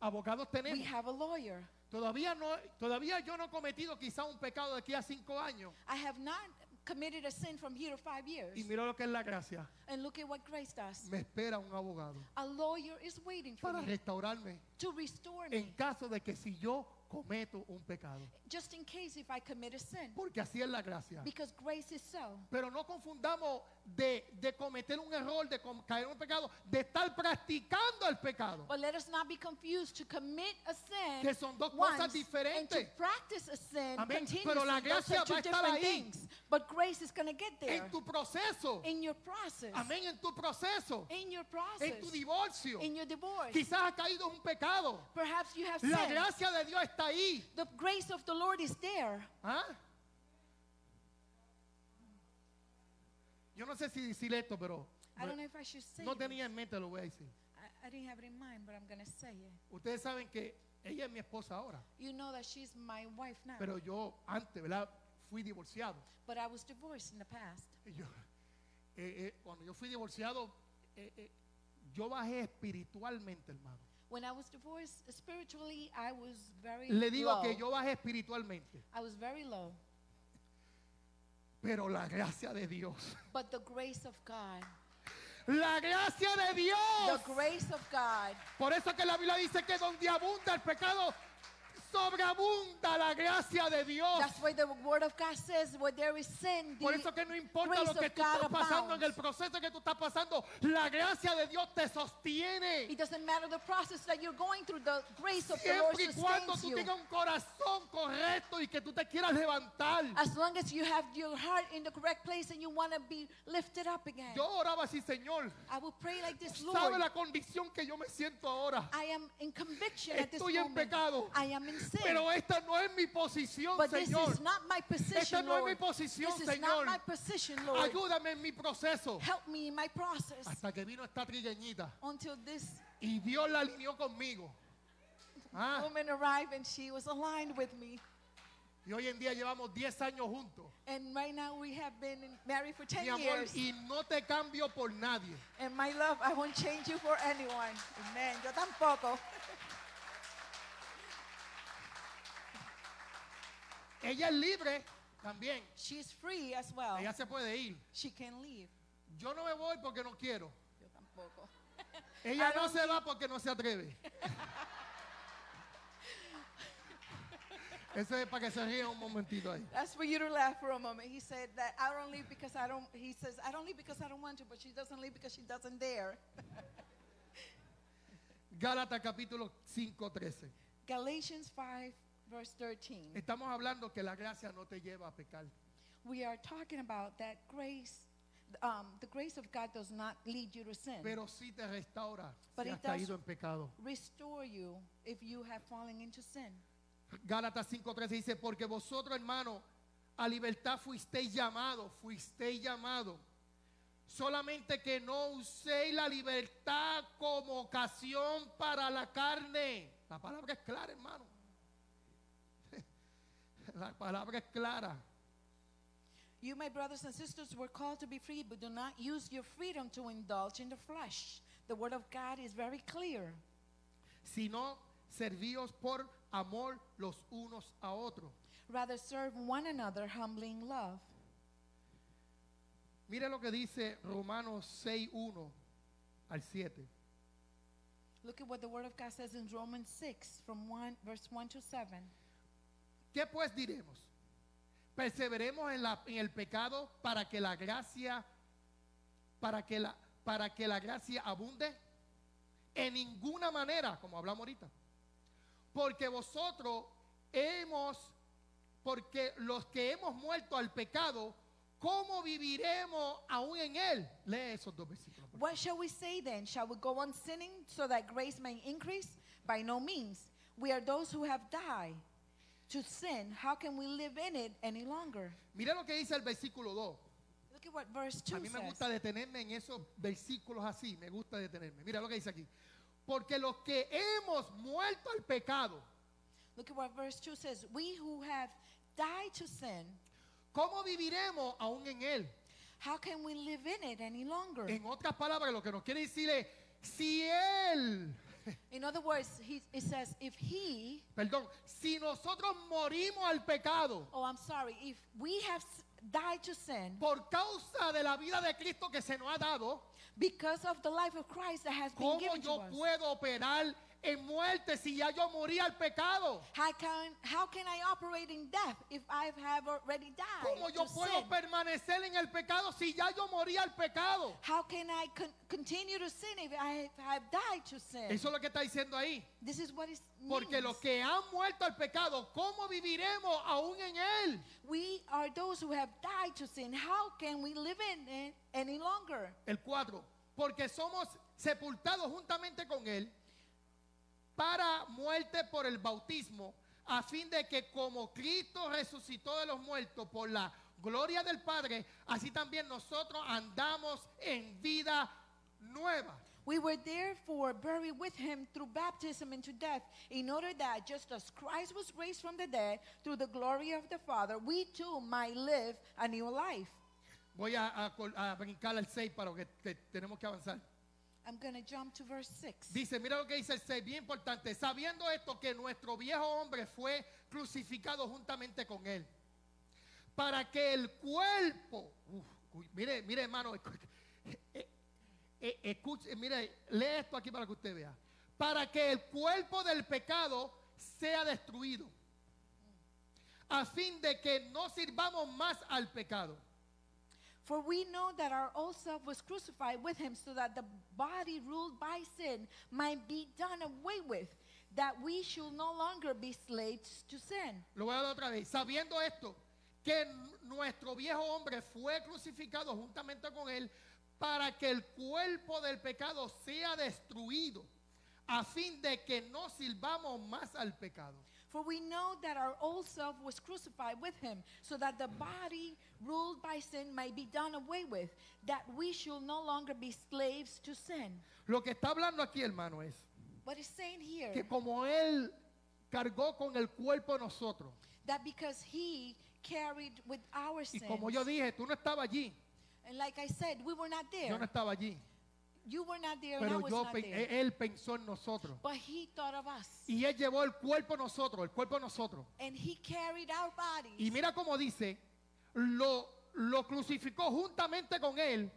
abogados we tenemos. have a lawyer. Todavía no, todavía yo no he cometido quizá un pecado de aquí a cinco años. I have not committed a sin from here to five years. Y mira lo que es la gracia. And look at what grace does. Me espera un abogado A lawyer is waiting for para me restaurarme to restore en me, caso de que si yo cometo un pecado. just in case if I commit a sin. Porque así es la gracia. Because grace is so. Pero no confundamos de, de cometer un error, de caer en un pecado, de estar practicando el pecado. But let us not be confused to commit a sin Que son dos once cosas diferentes. and to practice a sin Amén. Pero la gracia va a estar ahí. things. But grace is going to get there En tu proceso. in your process. Amén. En tu proceso. In your En process. tu divorcio. In your divorce. Quizás ha caído en un pecado. Perhaps you have La sinned. gracia de Dios está ahí. The grace of the Lord is there. ¿Ah? Yo no sé si decir esto, pero I don't know if I should say no tenía en mente, lo voy a decir. I, I didn't have it in mind, but I'm to say it. Ustedes saben que ella es mi esposa ahora, You know that she's my wife now. pero yo antes, ¿verdad? Fui divorciado. but I was divorced in the past. Y yo, eh, eh, cuando yo fui divorciado, eh, eh, yo bajé espiritualmente, hermano. When I was divorced, spiritually, I was very Le digo low. que yo bajé espiritualmente, I was very low. pero la gracia de Dios, But the grace of God, la gracia de the Dios. grace of God, Por eso que la Biblia dice que donde abunda el pecado, sobreabunda la gracia de Dios. That's why the word of God says, where there is sin, Por the eso que no importa lo que tú estás pasando en el abounds. proceso que tú estás pasando, la gracia de Dios te sostiene. It doesn't matter the process that you're going through, the grace of the Lord Siempre y cuando sustains tú you. tengas un corazón correcto y que tú te quieras levantar. As long as you have your heart in the correct place and you want to be lifted up again. Yo oraba así, Señor. I will pray like this, ¿Sabe Lord. la condición que yo me siento ahora? I am in conviction at this Estoy en moment. pecado. I am in sin. Pero esta no es mi posición, but this Señor. is not my position, Esta no es mi Lord. posición, this is Señor. not my position, Lord. Ayúdame en mi proceso. Help me in my process Hasta que vino esta trigueñita until this y Dios la alineó conmigo. Ah, woman arrived and she was aligned with me. y hoy en día llevamos 10 años juntos. And right now we have been in- married for 10 Mi amor, years. y no te cambio por nadie. And my love, I won't change you for anyone. Amen. Yo tampoco. Ella es libre también. She's free as well. Ella se puede ir. She can leave. Yo no me voy porque no quiero. Yo tampoco. [laughs] Ella no se va porque no se atreve. [laughs] Eso es para que se rían un momentito ahí. That's for you to laugh for a moment. He said that I don't leave because I don't. He says I don't leave because I don't want to, but she doesn't leave because she doesn't dare. Gálatas capítulo 5, 13. [laughs] Galatians 5 verse 13. Estamos hablando que la gracia no te lleva a pecar. We are talking about that grace. Um, the grace of God does not lead you to sin. Pero sí te restaura But si it has does- caído en pecado. Restore you if you have fallen into sin. Gálatas 5:13 dice, porque vosotros hermanos a libertad fuisteis llamados, fuisteis llamados. Solamente que no uséis la libertad como ocasión para la carne. La palabra es clara, hermano. La palabra es clara. You, my brothers and sisters, were called to be free, but do not use your freedom to indulge in the flesh. The word of God is very clear. Sino servíos por amor los unos a otros. Rather, serve one another humbly in love. Mire lo que dice Romanos 6:1 al 7. Look at what the word of God says in Romans 6, from 1, verse 1 to 7. ¿Qué pues diremos? Perseveremos en, la- en el pecado para que la gracia, para que la, para que la gracia abunde. En ninguna manera, como hablamos ahorita. Porque vosotros hemos, porque los que hemos muerto al pecado, ¿cómo viviremos aún en él? Lee esos dos versículos. What shall we say then? Shall we go on sinning so that grace may increase? By no means. We are those who have died to sin. How can we live in it any longer? Mire lo que dice el versículo 2. Look at what verse 2 A mí me says. gusta detenerme en esos versículos así, me gusta detenerme. Mira lo que dice aquí. Porque los que hemos muerto al pecado, Look at what verse 2 says. We who have died to sin, ¿cómo viviremos aún en él? how can we live in it any longer? En otras palabras, lo que nos quiere decir es, si él, [laughs] In other words, he, it says, if he, perdón, si nosotros morimos al pecado oh, I'm sorry, if we have s- died to sin por causa de la vida de Cristo que se nos ha dado, because of the life of Christ that has been ¿cómo given to yo us, puedo operar en muerte si ya yo morí al pecado? how can, how can I operate in death if I have already died ¿Cómo yo puedo sin? permanecer en el pecado si ya yo morí al pecado? How can I con- continue to sin if I have died to sin? Eso es lo que está diciendo ahí. This is what it Porque los que han muerto al pecado, ¿cómo viviremos aún en él? We are those who have died to sin. How can we live in it any longer? El 4. Porque somos sepultados juntamente con él para muerte por el bautismo, a fin de que como Cristo resucitó de los muertos por la gloria del Padre, así también nosotros andamos en vida nueva. We were therefore buried with him through baptism into death, in order that just as Christ was raised from the dead through the glory of the Father, we too might live a new life. Voy a, a a brincar al 6 para que, que tenemos que avanzar. I'm going to jump to verse 6. Dice, mira lo que dice el 6, bien importante. Sabiendo esto que nuestro viejo hombre fue crucificado juntamente con él. Para que el cuerpo, uf, mire, mire hermano, escu- eh, eh, escuche, mire, lee esto aquí para que usted vea. Para que el cuerpo del pecado sea destruido, a fin de que no sirvamos más al pecado. For we know that our old self was crucified with him so that the body ruled by sin might be done away with, that we should no longer be slaves to sin. Lo voy a dar otra vez. Sabiendo esto, que nuestro viejo hombre fue crucificado juntamente con él para que el cuerpo del pecado sea destruido, a fin de que no sirvamos más al pecado. For we know that our old self was crucified with him so that the body ruled by sin might be done away with, that we should no longer be slaves to sin. Lo que está hablando aquí, hermano, es What it's saying here que como él cargó con el cuerpo de nosotros, that because he carried with our y sins, como yo dije, tú no estabas allí, and like I said, we were not there. yo no estaba allí, you were not there, and I pero was yo, not pe- there. él pensó en nosotros. but he thought of us, Y él llevó el cuerpo de nosotros, el cuerpo de nosotros. and he carried our bodies. Y mira cómo dice, lo, lo crucificó juntamente con él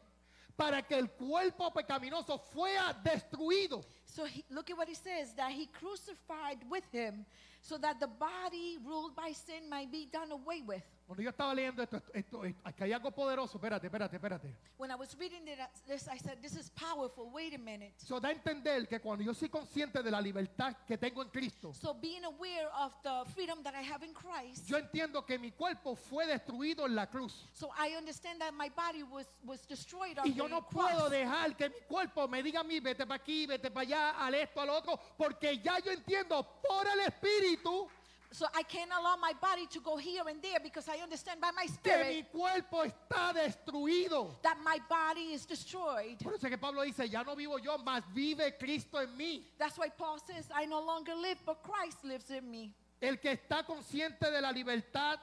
para que el cuerpo pecaminoso fuera destruido. So he, look at what he says that he crucified with him so that the body ruled by sin might be done away with. Cuando yo estaba leyendo esto, esto, esto- esto- aquí hay algo poderoso, espérate, espérate, espérate. When I was reading this, I said, This is powerful. Wait a minute. Eso da a entender que cuando yo soy consciente de la libertad que tengo en Cristo, So, being aware of the freedom that I have in Christ, yo entiendo que mi cuerpo fue destruido en la cruz. so I understand that my body was, was destroyed on Y yo no puedo dejar que mi cuerpo me diga a mí, vete para aquí, vete para allá, al esto, al otro, porque ya yo entiendo por el Espíritu So I can't allow my body to go here and there because I understand by my que mi spirit cuerpo está destruido. that my body is destroyed. Por eso es que Pablo dice, ya no vivo yo, más vive Cristo en mí. That's why Paul says, I no longer live, but Christ lives in me. El que está consciente de la libertad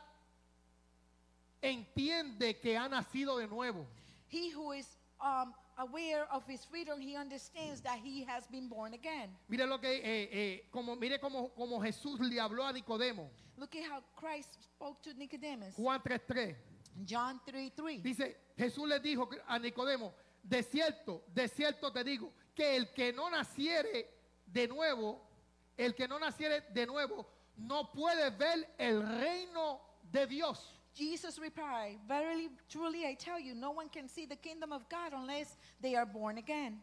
entiende que ha nacido de nuevo. He who is um, aware of his freedom, he understands that he has been born again. Mire lo que, eh, eh, como, mire como, como Jesús le habló a Nicodemo. Look at how Christ spoke to Nicodemus. Juan 3.3. John 3 3. Dice, Jesús le dijo a Nicodemo, de cierto, de cierto te digo, que el que no naciere de nuevo, el que no naciere de nuevo, no puede ver el reino de Dios. Jesus replied, Verily, truly, I tell you, no one can see the kingdom of God unless they are born again.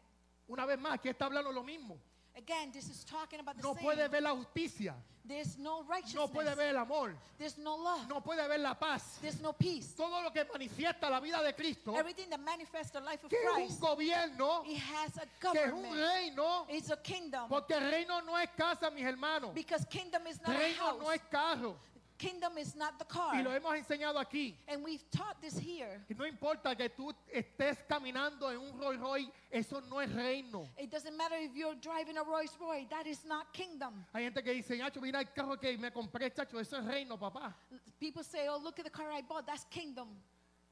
Una vez más, aquí está hablando lo mismo. Again, this is talking about the No same. puede ver la justicia, There's no righteousness. no puede ver el amor, There's no love. no puede ver la paz. There's no peace. Todo lo que manifiesta la vida de Cristo, Everything that manifests the life of que es un Christ, gobierno, it has a que es un government. reino, It's a kingdom. porque el reino no es casa, mis hermanos. Because kingdom is not a Reino no house. es carro. Kingdom is not the Y lo car. hemos enseñado aquí. And we've taught this here. Que no importa que tú estés caminando en un Rolls Royce, eso no es reino. It doesn't matter if you're driving a Rolls Royce. That is not kingdom. Hay gente que dice, Nacho, mira el carro que me compré, chacho, eso es reino, papá. People say, "Oh, look at the car I bought. That's kingdom."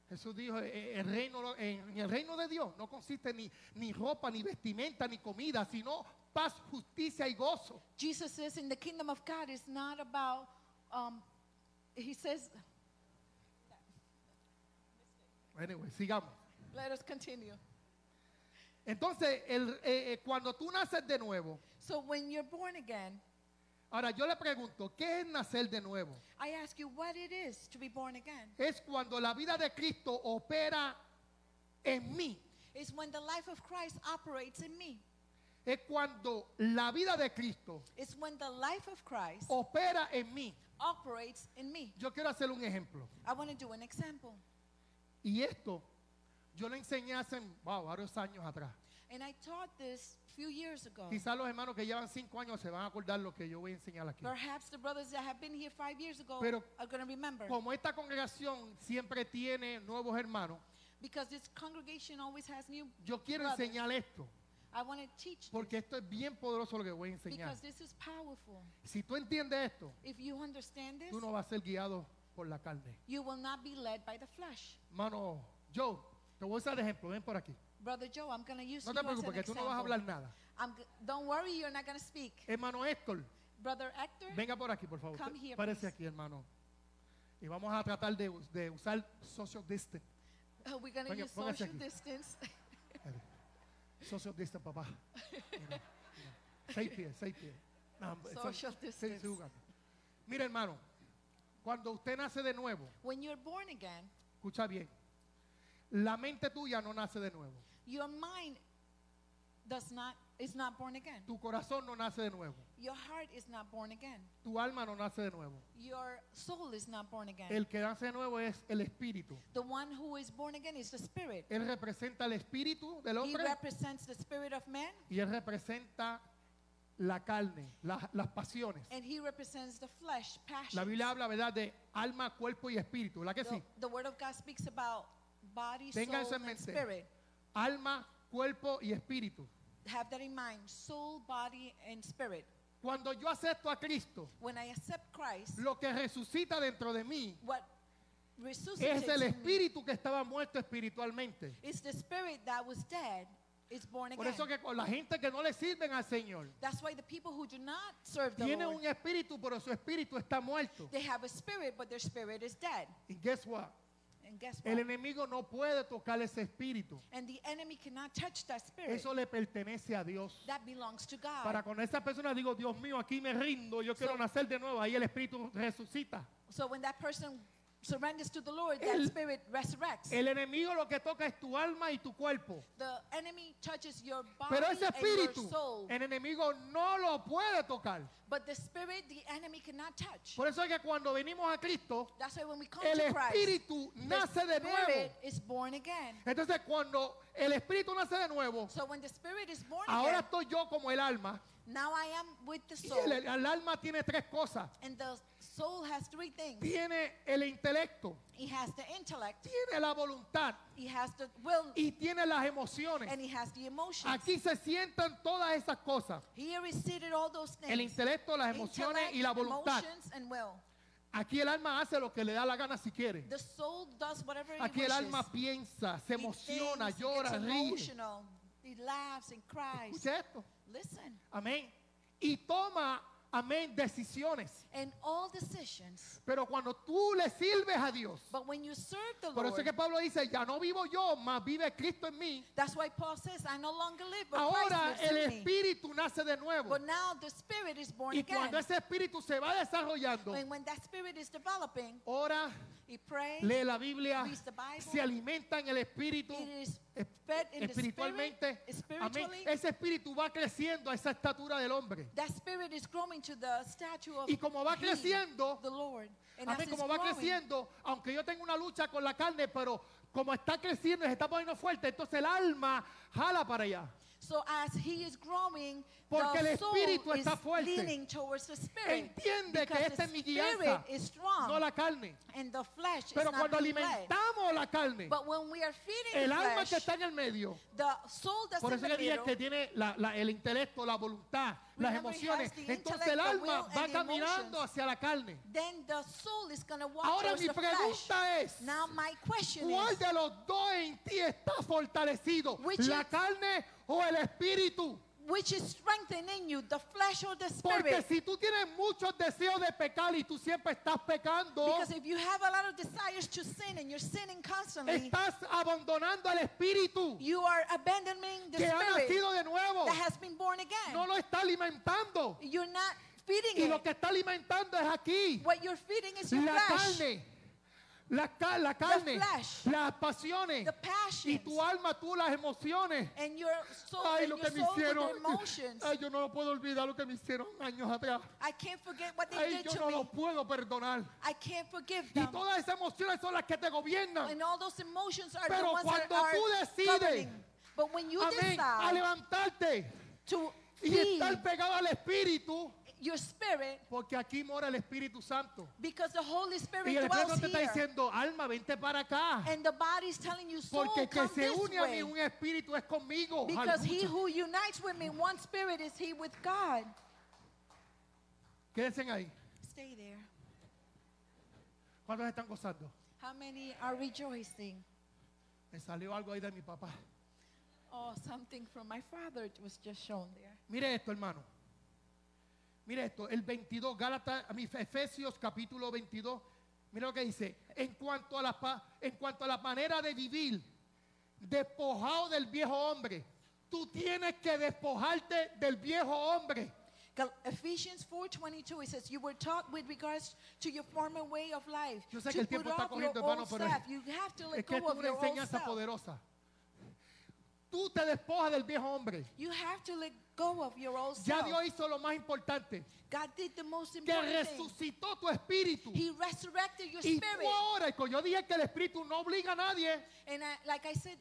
Jesús dijo, "Eh, el reino, en el reino de Dios no consiste ni, ni ropa, ni vestimenta, ni comida, sino paz, justicia y gozo. Jesus says, "In the kingdom of God, it's not about." Um, he says, Anyway, sigamos. "Let us continue." Entonces, el- eh, eh, cuando tú naces de nuevo, So when you're born again, ahora yo le pregunto, ¿qué es nacer de nuevo? I ask you what it is to be born again. Es cuando la vida de Cristo opera en mí. It's when the life of Christ operates in me. Es cuando la vida de Cristo It's when the life of Christ opera en mí. Operates in me. Yo quiero hacer un ejemplo. I want to do an example. Y esto yo lo enseñé hace wow, varios años atrás. And I taught this a few years ago. Quizás los hermanos que llevan cinco años se van a acordar lo que yo voy a enseñar aquí. Perhaps the brothers that have been here five years ago Pero- are going to remember. Como esta congregación siempre tiene nuevos hermanos, Because this congregation always has new yo quiero brothers. enseñar esto. I want to teach Porque esto es bien poderoso lo que voy a enseñar. because this is powerful. Si tú entiendes esto, If you understand this, tú no vas a ser guiado por la carne. you will not be led by the flesh. Mano, Joe, te voy a usar de ejemplo. Ven por aquí. Brother Joe, I'm going to use No you te as preocupes, an que tú no vas a example. hablar nada. I'm g- don't worry, you're not going to speak. Hermano Héctor, Brother Hector, venga por aquí, por favor. Come here, Parece please. aquí, hermano. Y vamos a tratar de, de usar social distance. uh, we're going to Venga, use póngase social aquí. distance. [laughs] Social distance, papá. Mira, mira. Seis pies, seis pies. No, Social distance. Mira, hermano, cuando usted nace de nuevo, When you're born again, escucha bien, la mente tuya no nace de nuevo. your mind does not is not born again. Tu corazón no nace de nuevo. Your heart is not born again. Tu alma no nace de nuevo. Your soul is not born again. El que nace de nuevo es el espíritu. the one who is born again is the spirit. Él representa el espíritu del He hombre represents the spirit of man y él representa la carne, la- las pasiones. and he represents the flesh, passion. La Biblia habla, ¿verdad?, de alma, cuerpo y espíritu, ¿verdad que the, sí? the word of God speaks about body, Tenga eso soul, en and mente. spirit. Alma, cuerpo y espíritu. Have that in mind. Soul, body, and spirit. Cuando yo acepto a Cristo, When I accept Christ, lo que resucita dentro de mí what es el espíritu que estaba muerto espiritualmente. is the spirit that was dead is born Por again. eso que con la gente que no le sirven al Señor, That's why the people who do not serve the Lord, un espíritu, pero su espíritu está muerto. they have a spirit, but their spirit is dead. Y guess what? And guess El enemigo no puede tocar ese espíritu. And the enemy cannot touch that spirit. Eso le pertenece a Dios. that belongs to God. Para con esa persona digo, Dios mío, aquí me rindo, yo quiero So- nacer de nuevo. Ahí el espíritu resucita. so when that person surrenders to the Lord, El- that spirit resurrects. El enemigo lo que toca es tu alma y tu cuerpo. the enemy touches your body Pero ese and espíritu, your soul. el enemigo no lo puede tocar. but the spirit, the enemy cannot touch. Por eso es que cuando venimos a Cristo, That's why when we come el to Christ, espíritu the nace de nuevo. spirit is born again. Entonces cuando el espíritu nace de nuevo, So when the spirit is born ahora again, estoy yo como el alma. now I am with the Y soul. el, el alma tiene tres cosas. and the soul has three things. Tiene el intelecto, He has the intellect, tiene la voluntad he has the will, y tiene las emociones. and he has the emotions. Aquí se sientan todas esas cosas. Here is seated all those things. El intelecto, las emociones Intellect, y la voluntad. emotions, and will. Aquí el alma hace lo que le da la gana si quiere. The soul does whatever it Aquí el alma piensa, se emociona, thinks, llora, ríe. emotional. He laughs and cries. Escucha esto. Listen. Amén. Y toma, amén, decisiones. And all decisions. Pero cuando tú le sirves a Dios, But when you serve the por eso es Lord, que Pablo dice, ya no vivo yo, más vive Cristo en mí. that's why Paul says, I no longer live, but Ahora Christ el lives in me. espíritu nace de nuevo. But now the spirit is born Y cuando again. ese espíritu se va desarrollando, And when that spirit is developing, ora, he prays, lee la Biblia, reads the Bible. se alimenta en el espíritu. fed in the espiritualmente, spirit, amén. Ese espíritu va creciendo a esa estatura del hombre. That spirit is growing to the statue of Y como va He, creciendo, the Lord. And Amén, como va growing, creciendo, aunque yo tengo una lucha con la carne, pero como está creciendo y se está poniendo fuerte, entonces el alma jala para allá. So as he is growing, Porque the el soul espíritu is está fuerte. leaning towards the spirit. Entiende que because esta the es mi spirit guianza, is strong, no la carne. and the flesh Pero is not cuando being led. alimentamos la carne, But when we are feeding el the alma flesh, que está en el medio, the soul that's por in eso the que dije middle, que tiene la- la- el intelecto, la voluntad, las Remember, he emociones, the entonces el intellect, the alma will, va and the caminando emotions. hacia la carne. then the soul is going to walk Ahora towards mi the flesh. pregunta es, Now my question ¿cuál is, de los dos en ti está fortalecido? Which ¿La is- carne o el espíritu? which is strengthening you, the flesh or the Porque spirit? si tú tienes muchos deseos de pecar y tú siempre estás pecando, Because if you have a lot of desires to sin and you're sinning constantly, estás abandonando al espíritu you are abandoning the que ha spirit nacido de nuevo. that has been born again. No lo está alimentando. You're not feeding Y it. lo que está alimentando es aquí. what you're feeding is your La flesh, carne. La, ca- la carne. flesh. Las pasiones. Y tu alma, tú las emociones. and your soul, Ay, lo que me hicieron. Ay, yo no lo puedo olvidar lo que me hicieron años atrás. I can't forget what they Ay, yo no me. lo puedo perdonar. I can't forgive Y todas esas emociones son las que te gobiernan. And all those emotions are Pero cuando tú decides, governing. But when you Amén. A levantarte to y estar pegado al Espíritu, your spirit, porque aquí mora el Espíritu Santo. because the Holy Spirit Y el dwells Espíritu te está diciendo, alma, vente para acá. and the body is telling you, soul, Porque que come se une a mí un espíritu es conmigo. Because he who unites with me, one spirit, is he with God. Quédense ahí. Stay there. ¿Cuántos están gozando? How many are rejoicing? Me salió algo ahí de mi papá. Oh, something from my father was just shown there. Mire esto, hermano. Mire esto, el 22, Gálatas, Efesios capítulo 22. Mira lo que dice. En cuanto a la, pa- en cuanto a la manera de vivir, despojado del viejo hombre. Tú tienes que despojarte del viejo hombre. Ephesians Ephesians 4:22 it says you were taught with regards to your former way of life Yo sé to que el tiempo está corriendo, hermano, pero self. You have to Es let que go es of una enseñanza self. poderosa. Tú te despojas del viejo hombre. You have to let go of your old Ya self. Dios hizo lo más importante, God did the most que important thing. resucitó tu espíritu. He resurrected your Y tú spirit. ahora, y yo dije que el espíritu no obliga a nadie. And I, like I said,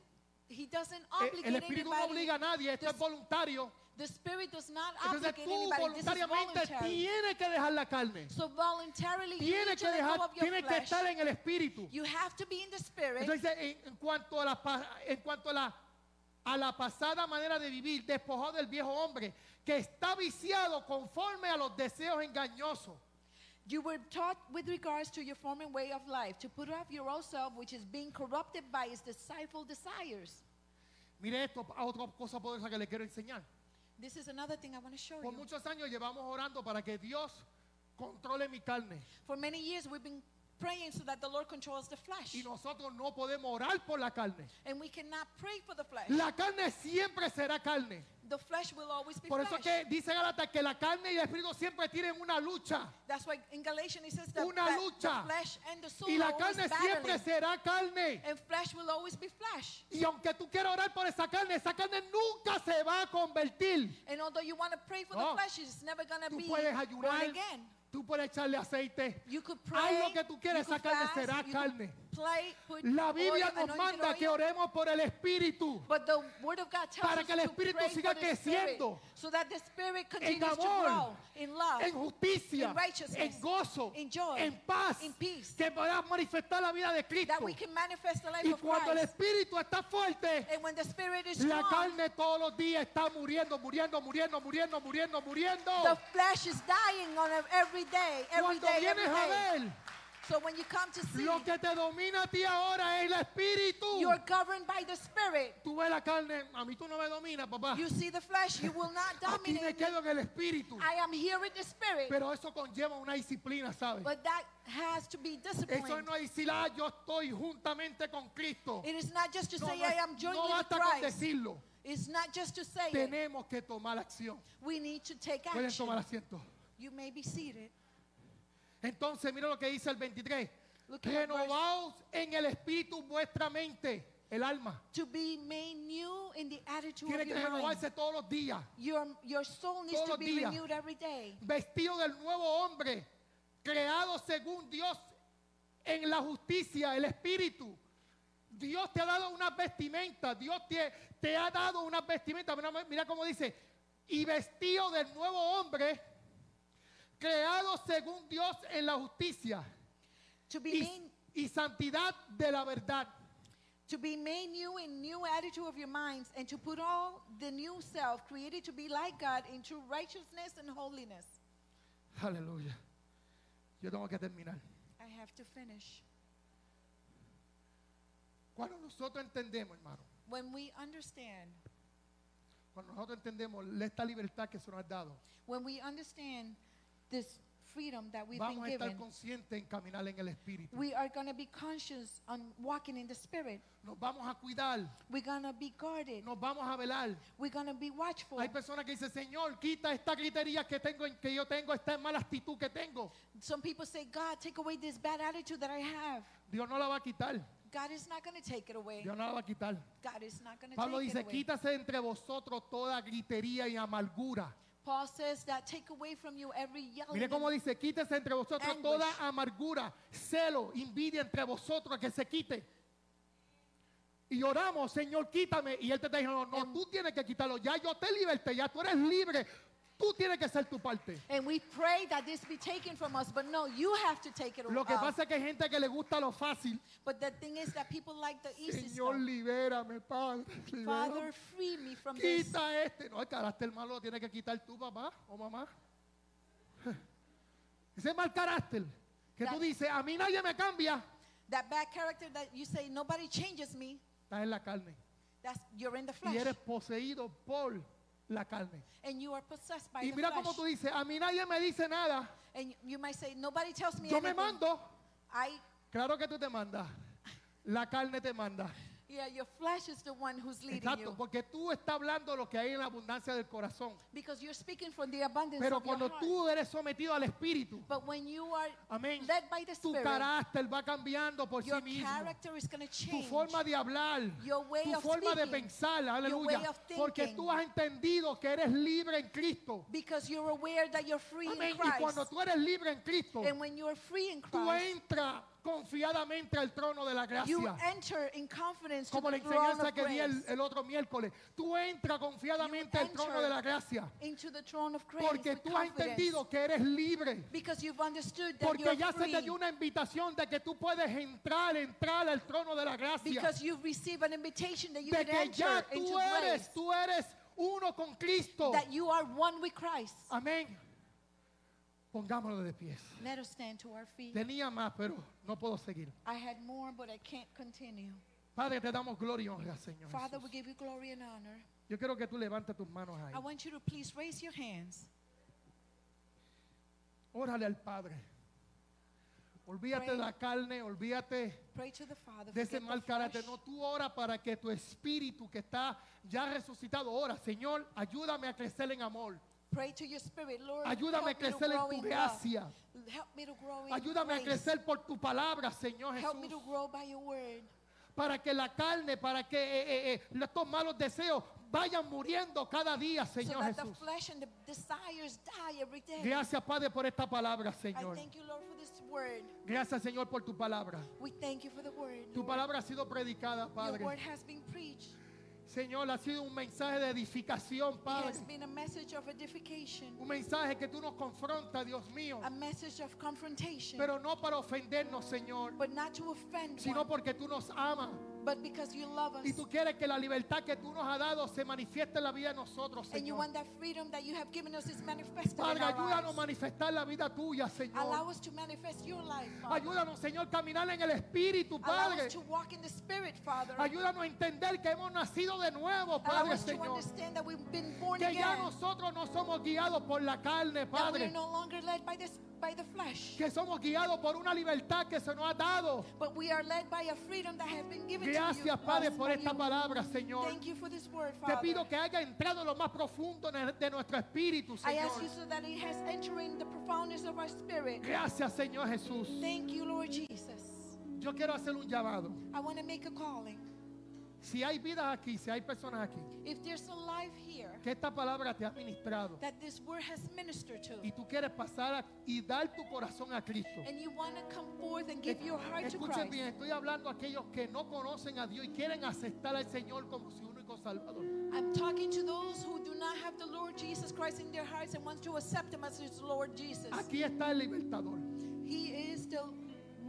he doesn't Eh, obligate El espíritu no anybody. obliga a nadie, esto The- es voluntario. The spirit does not Entonces obligate tú anybody. This is voluntariamente voluntary. tienes que dejar la carne. So voluntarily you Tienes need que to let go dejar, of your tienes que flesh. estar en el espíritu. You have to be in the spirit. Entonces, en, en cuanto a la pa- en cuanto a la a la pasada manera de vivir, despojado del viejo hombre que está viciado conforme a los deseos engañosos. You were taught with regards to your former way of life to put off your old self, which is being corrupted by its deceitful desires. Mire esto, otra cosa poderosa que le quiero enseñar. This is another thing I want to show Por you. muchos años llevamos orando para que Dios controle mi carne. For many years, we've been praying so that the Lord controls the flesh. Y nosotros no podemos orar por la carne. And we cannot pray for the flesh. La carne siempre será carne. The flesh will always be Por eso flesh. que dice Galata que la carne y el espíritu siempre tienen una lucha. That's why in Galatians it says that, Una that lucha. the flesh and the soul Y la carne siempre battling. será carne. And flesh will always be flesh. Y aunque tú quieras orar por esa carne, esa carne nunca se va a convertir. And although you want to pray for No. the flesh, it's never going to Tú be puedes born ayunar, again. Tú puedes echarle aceite. Haz lo que tú quieras, you esa carne fast, será carne. Play, La Biblia oil, nos manda que oil. oremos por el espíritu. Para que el espíritu siga creciendo. so that the spirit En amor, grow in love, en justicia, in righteousness, en gozo, in joy, en paz, peace. que podamos manifestar la vida de Cristo. Y cuando el espíritu está fuerte, la carne todos los días está muriendo, muriendo, muriendo, muriendo, muriendo, muriendo. the flesh is dying on a- every day, every Cuando day, every vienes a day. ver, So when you come to see, lo que te domina a ti ahora es el espíritu. you're governed by the spirit. Tú ves la carne, a mí tú no me dominas, papá. You see the flesh, you will not [laughs] Aquí me dominate me. quedo en el espíritu. I am here with the spirit. Pero eso conlleva una disciplina, ¿sabes? But that has to be Eso disciplined. no es decir, ah, yo estoy juntamente con Cristo. It is not just to No, say no, I am joined no with basta con Christ. decirlo. It's not just to say it. Tenemos que tomar acción. We need to take Pueden tomar action. asiento. You may be seated. Entonces, mira lo que dice el 23. Look at verse- Renovaos en el espíritu vuestra mente, el alma. To be made new in the attitude Tiene of que your mind. renovarse todos los días. Your, your soul needs Todos to be días. renewed every day. Vestido del nuevo hombre, creado según Dios en la justicia, el espíritu. Dios te ha dado una vestimenta, Dios te, te ha dado una vestimenta. Mira, mira cómo dice, y vestido del nuevo hombre, creado según Dios en la justicia To be y, made, y santidad de la verdad. to be made new in new attitude of your minds and to put all the new self created to be like God in true righteousness and holiness. Aleluya. Yo tengo que terminar. I have to finish. Cuando nosotros entendemos, hermano, When we understand, cuando nosotros entendemos esta libertad que se nos ha dado, when we understand this freedom that we've vamos a been estar given, conscientes en caminar en el espíritu. we are going to be conscious on walking in the spirit. Nos vamos a cuidar, We're going to be guarded. nos vamos a velar. We're going to be watchful. Hay personas que dicen, Señor, quita esta gritería que tengo, que yo tengo, esta mala actitud que tengo. Some people say, God, take away this bad attitude that I have. Dios no la va a quitar. God is not going to take it away. Dios no la va a quitar. God is not going to Pablo take dice, it away. quítase entre vosotros toda gritería y amargura. Paul says that take away from you every yelling. Mire cómo dice, quítese entre vosotros Anguish. toda amargura, celo, envidia entre vosotros que se quite. Y oramos, Señor, quítame. Y Él te está diciendo, no, Em- tú tienes que quitarlo. Ya yo te liberté, ya tú eres libre. Tú tienes que hacer tu parte. And we pray that this be taken from us, but no, you have to take it Lo que pasa es que hay gente que le gusta lo fácil. But the thing is that people like the easy Señor, stuff. libérame, Padre. libérame. Father, free me from this. Quita este. No, el carácter malo lo tiene que quitar tú, papá o mamá. [laughs] Ese mal carácter que tú That- dices, a mí nadie me cambia, That bad character that you say nobody changes me. está en la carne. That's you're in the Y flesh, eres poseído por la carne. and you are possessed by Y mira cómo tú dices, a mí nadie me dice nada. And you might say nobody tells me Yo me anything. mando. I Claro que tú te mandas. La carne te manda. Yeah, your flesh is the one who's leading Exacto, you. porque tú estás hablando lo que hay en la abundancia del corazón. Because you're speaking from the abundance Pero of your cuando heart. tú eres sometido al Espíritu, But when you are amén, led by the tu Spirit, carácter va cambiando por sí your mismo. character is going to Tu change. forma de hablar, Your way tu of forma de speaking, pensar, way aleluya. of Porque thinking. tú has entendido que eres libre en Cristo. because you're aware that you're free Amén. in Y Christ. cuando tú eres libre en Cristo, and when you're free in tú Christ, entras confiadamente al trono de la you gracia. enter in confidence Como la enseñanza que di el, el otro miércoles. Tú entras confiadamente You al trono de la gracia. into the throne of grace Porque tú has entendido que eres libre. because you've understood that Porque ya se free. te dio una invitación de que tú puedes entrar, entrar al trono de la gracia. because you've received an invitation that you De que ya tú eres, tú eres uno con Cristo. That you are one with Christ. Amén. Pongámonos de pies. Let us stand to our feet. Tenía más, pero no puedo seguir. I had more, but I can't continue. Padre, te damos gloria y honra, Señor. Father, Jesús. we give you glory and honor. Yo quiero que tú levantes tus manos ahí. I want you to please raise your hands. Órale al Padre. Olvídate de la carne, olvídate Pray to the Father. de ese forget mal the carácter. flesh. No, tú ora para que tu espíritu que está ya resucitado, ora, Señor, ayúdame a crecer en amor. Pray to your spirit, Lord. Ayúdame a crecer en grow tu in gracia. Help me to grow in Ayúdame a grace. crecer por tu palabra, Señor Help me to grow by your word. Para que la carne, para que eh, eh, eh, estos malos deseos vayan muriendo cada día, So Señor that the Jesús. flesh and the desires die every day. Gracias, Padre, por esta palabra, I Señor. thank you, Lord, for this word. Gracias, Señor, por tu palabra. We thank you for the word. Tu Lord. palabra ha sido predicada, Your Padre. word has been preached. Señor, ha sido un mensaje de edificación, It Padre. has been a message of edification, Un mensaje que tú nos confrontas, Dios mío. a message of confrontation, Pero no para ofendernos, Señor, but not to offend sino one, porque tú nos amas. But because you love us Y tú quieres que la libertad que tú nos has dado se manifieste en la vida de nosotros, and you Señor. want that freedom that you have given us is manifested in Padre, our ayúdanos a manifestar la vida tuya, Allow Señor. us to manifest your life, Father. Ayúdanos, Señor, a caminar en el Espíritu, Allow Padre. us to walk in the Spirit, Father. Ayúdanos a entender que hemos nacido de nuevo, Allow Padre, to Señor. understand that we've been born Que ya again. nosotros no somos guiados por la carne, That we're Padre. no longer led by, the flesh, Que somos guiados por una libertad que se nos ha dado. but we are led by a freedom that has been given Gracias. Padre, por esta palabra, Señor. Thank you for this word, Te pido que haya entrado en lo más profundo de nuestro espíritu, Señor. Gracias, Señor Jesús. Thank you, Lord Jesus. Yo quiero hacer un llamado. I want to make a calling. Si hay vidas aquí, si hay personas aquí, If there's a life here que esta palabra te ha ministrado that this word has ministered to, y tú quieres pasar a- y dar tu corazón a Cristo. and you want to come forth and give your heart to Escuchen bien, estoy hablando a aquellos que no conocen a Dios y quieren aceptar al Señor como su único Salvador. I'm talking to those who do not have the Lord Jesus Christ in their hearts and want to accept Him as His Lord Jesus. Aquí está el libertador. He is the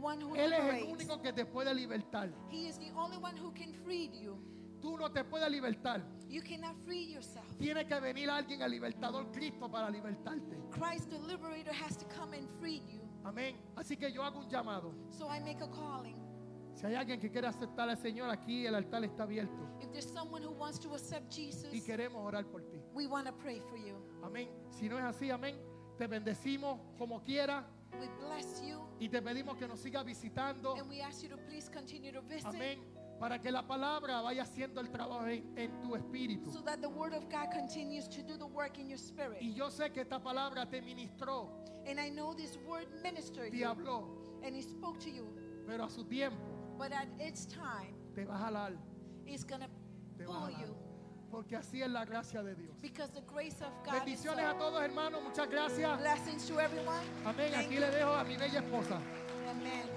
one who Él es el liberates. único que te puede libertar. He is the only one who can free you. Tú no te puedes libertar. You cannot free yourself. Tiene que venir alguien, el libertador Cristo, para libertarte. Christ the liberator has to come and free you. Amén. Así que yo hago un llamado. So I make a calling. Si hay alguien que quiere aceptar al Señor, aquí el altar está abierto. If there's someone who wants to accept Y Jesus, queremos orar por ti. we want to pray for you. Amén. Si no es así, amén. Te bendecimos como quiera We bless you. Y te pedimos que nos sigas visitando. and we ask you to please continue to visit. Amén. Para que la palabra vaya haciendo el trabajo en, en tu espíritu. so that the word of God continues to do the work in your Y spirit. yo sé que esta palabra te ministró, And I know this word ministered te you. habló, and it spoke to you, pero a su tiempo but at its time, te va a jalar, it's going to te va a pull you Porque así es la gracia de Dios. because the grace of God is Bendiciones a todos hermanos, muchas gracias. Blessings to everyone. Amén. Thank Aquí you. le dejo a mi bella esposa. Amen.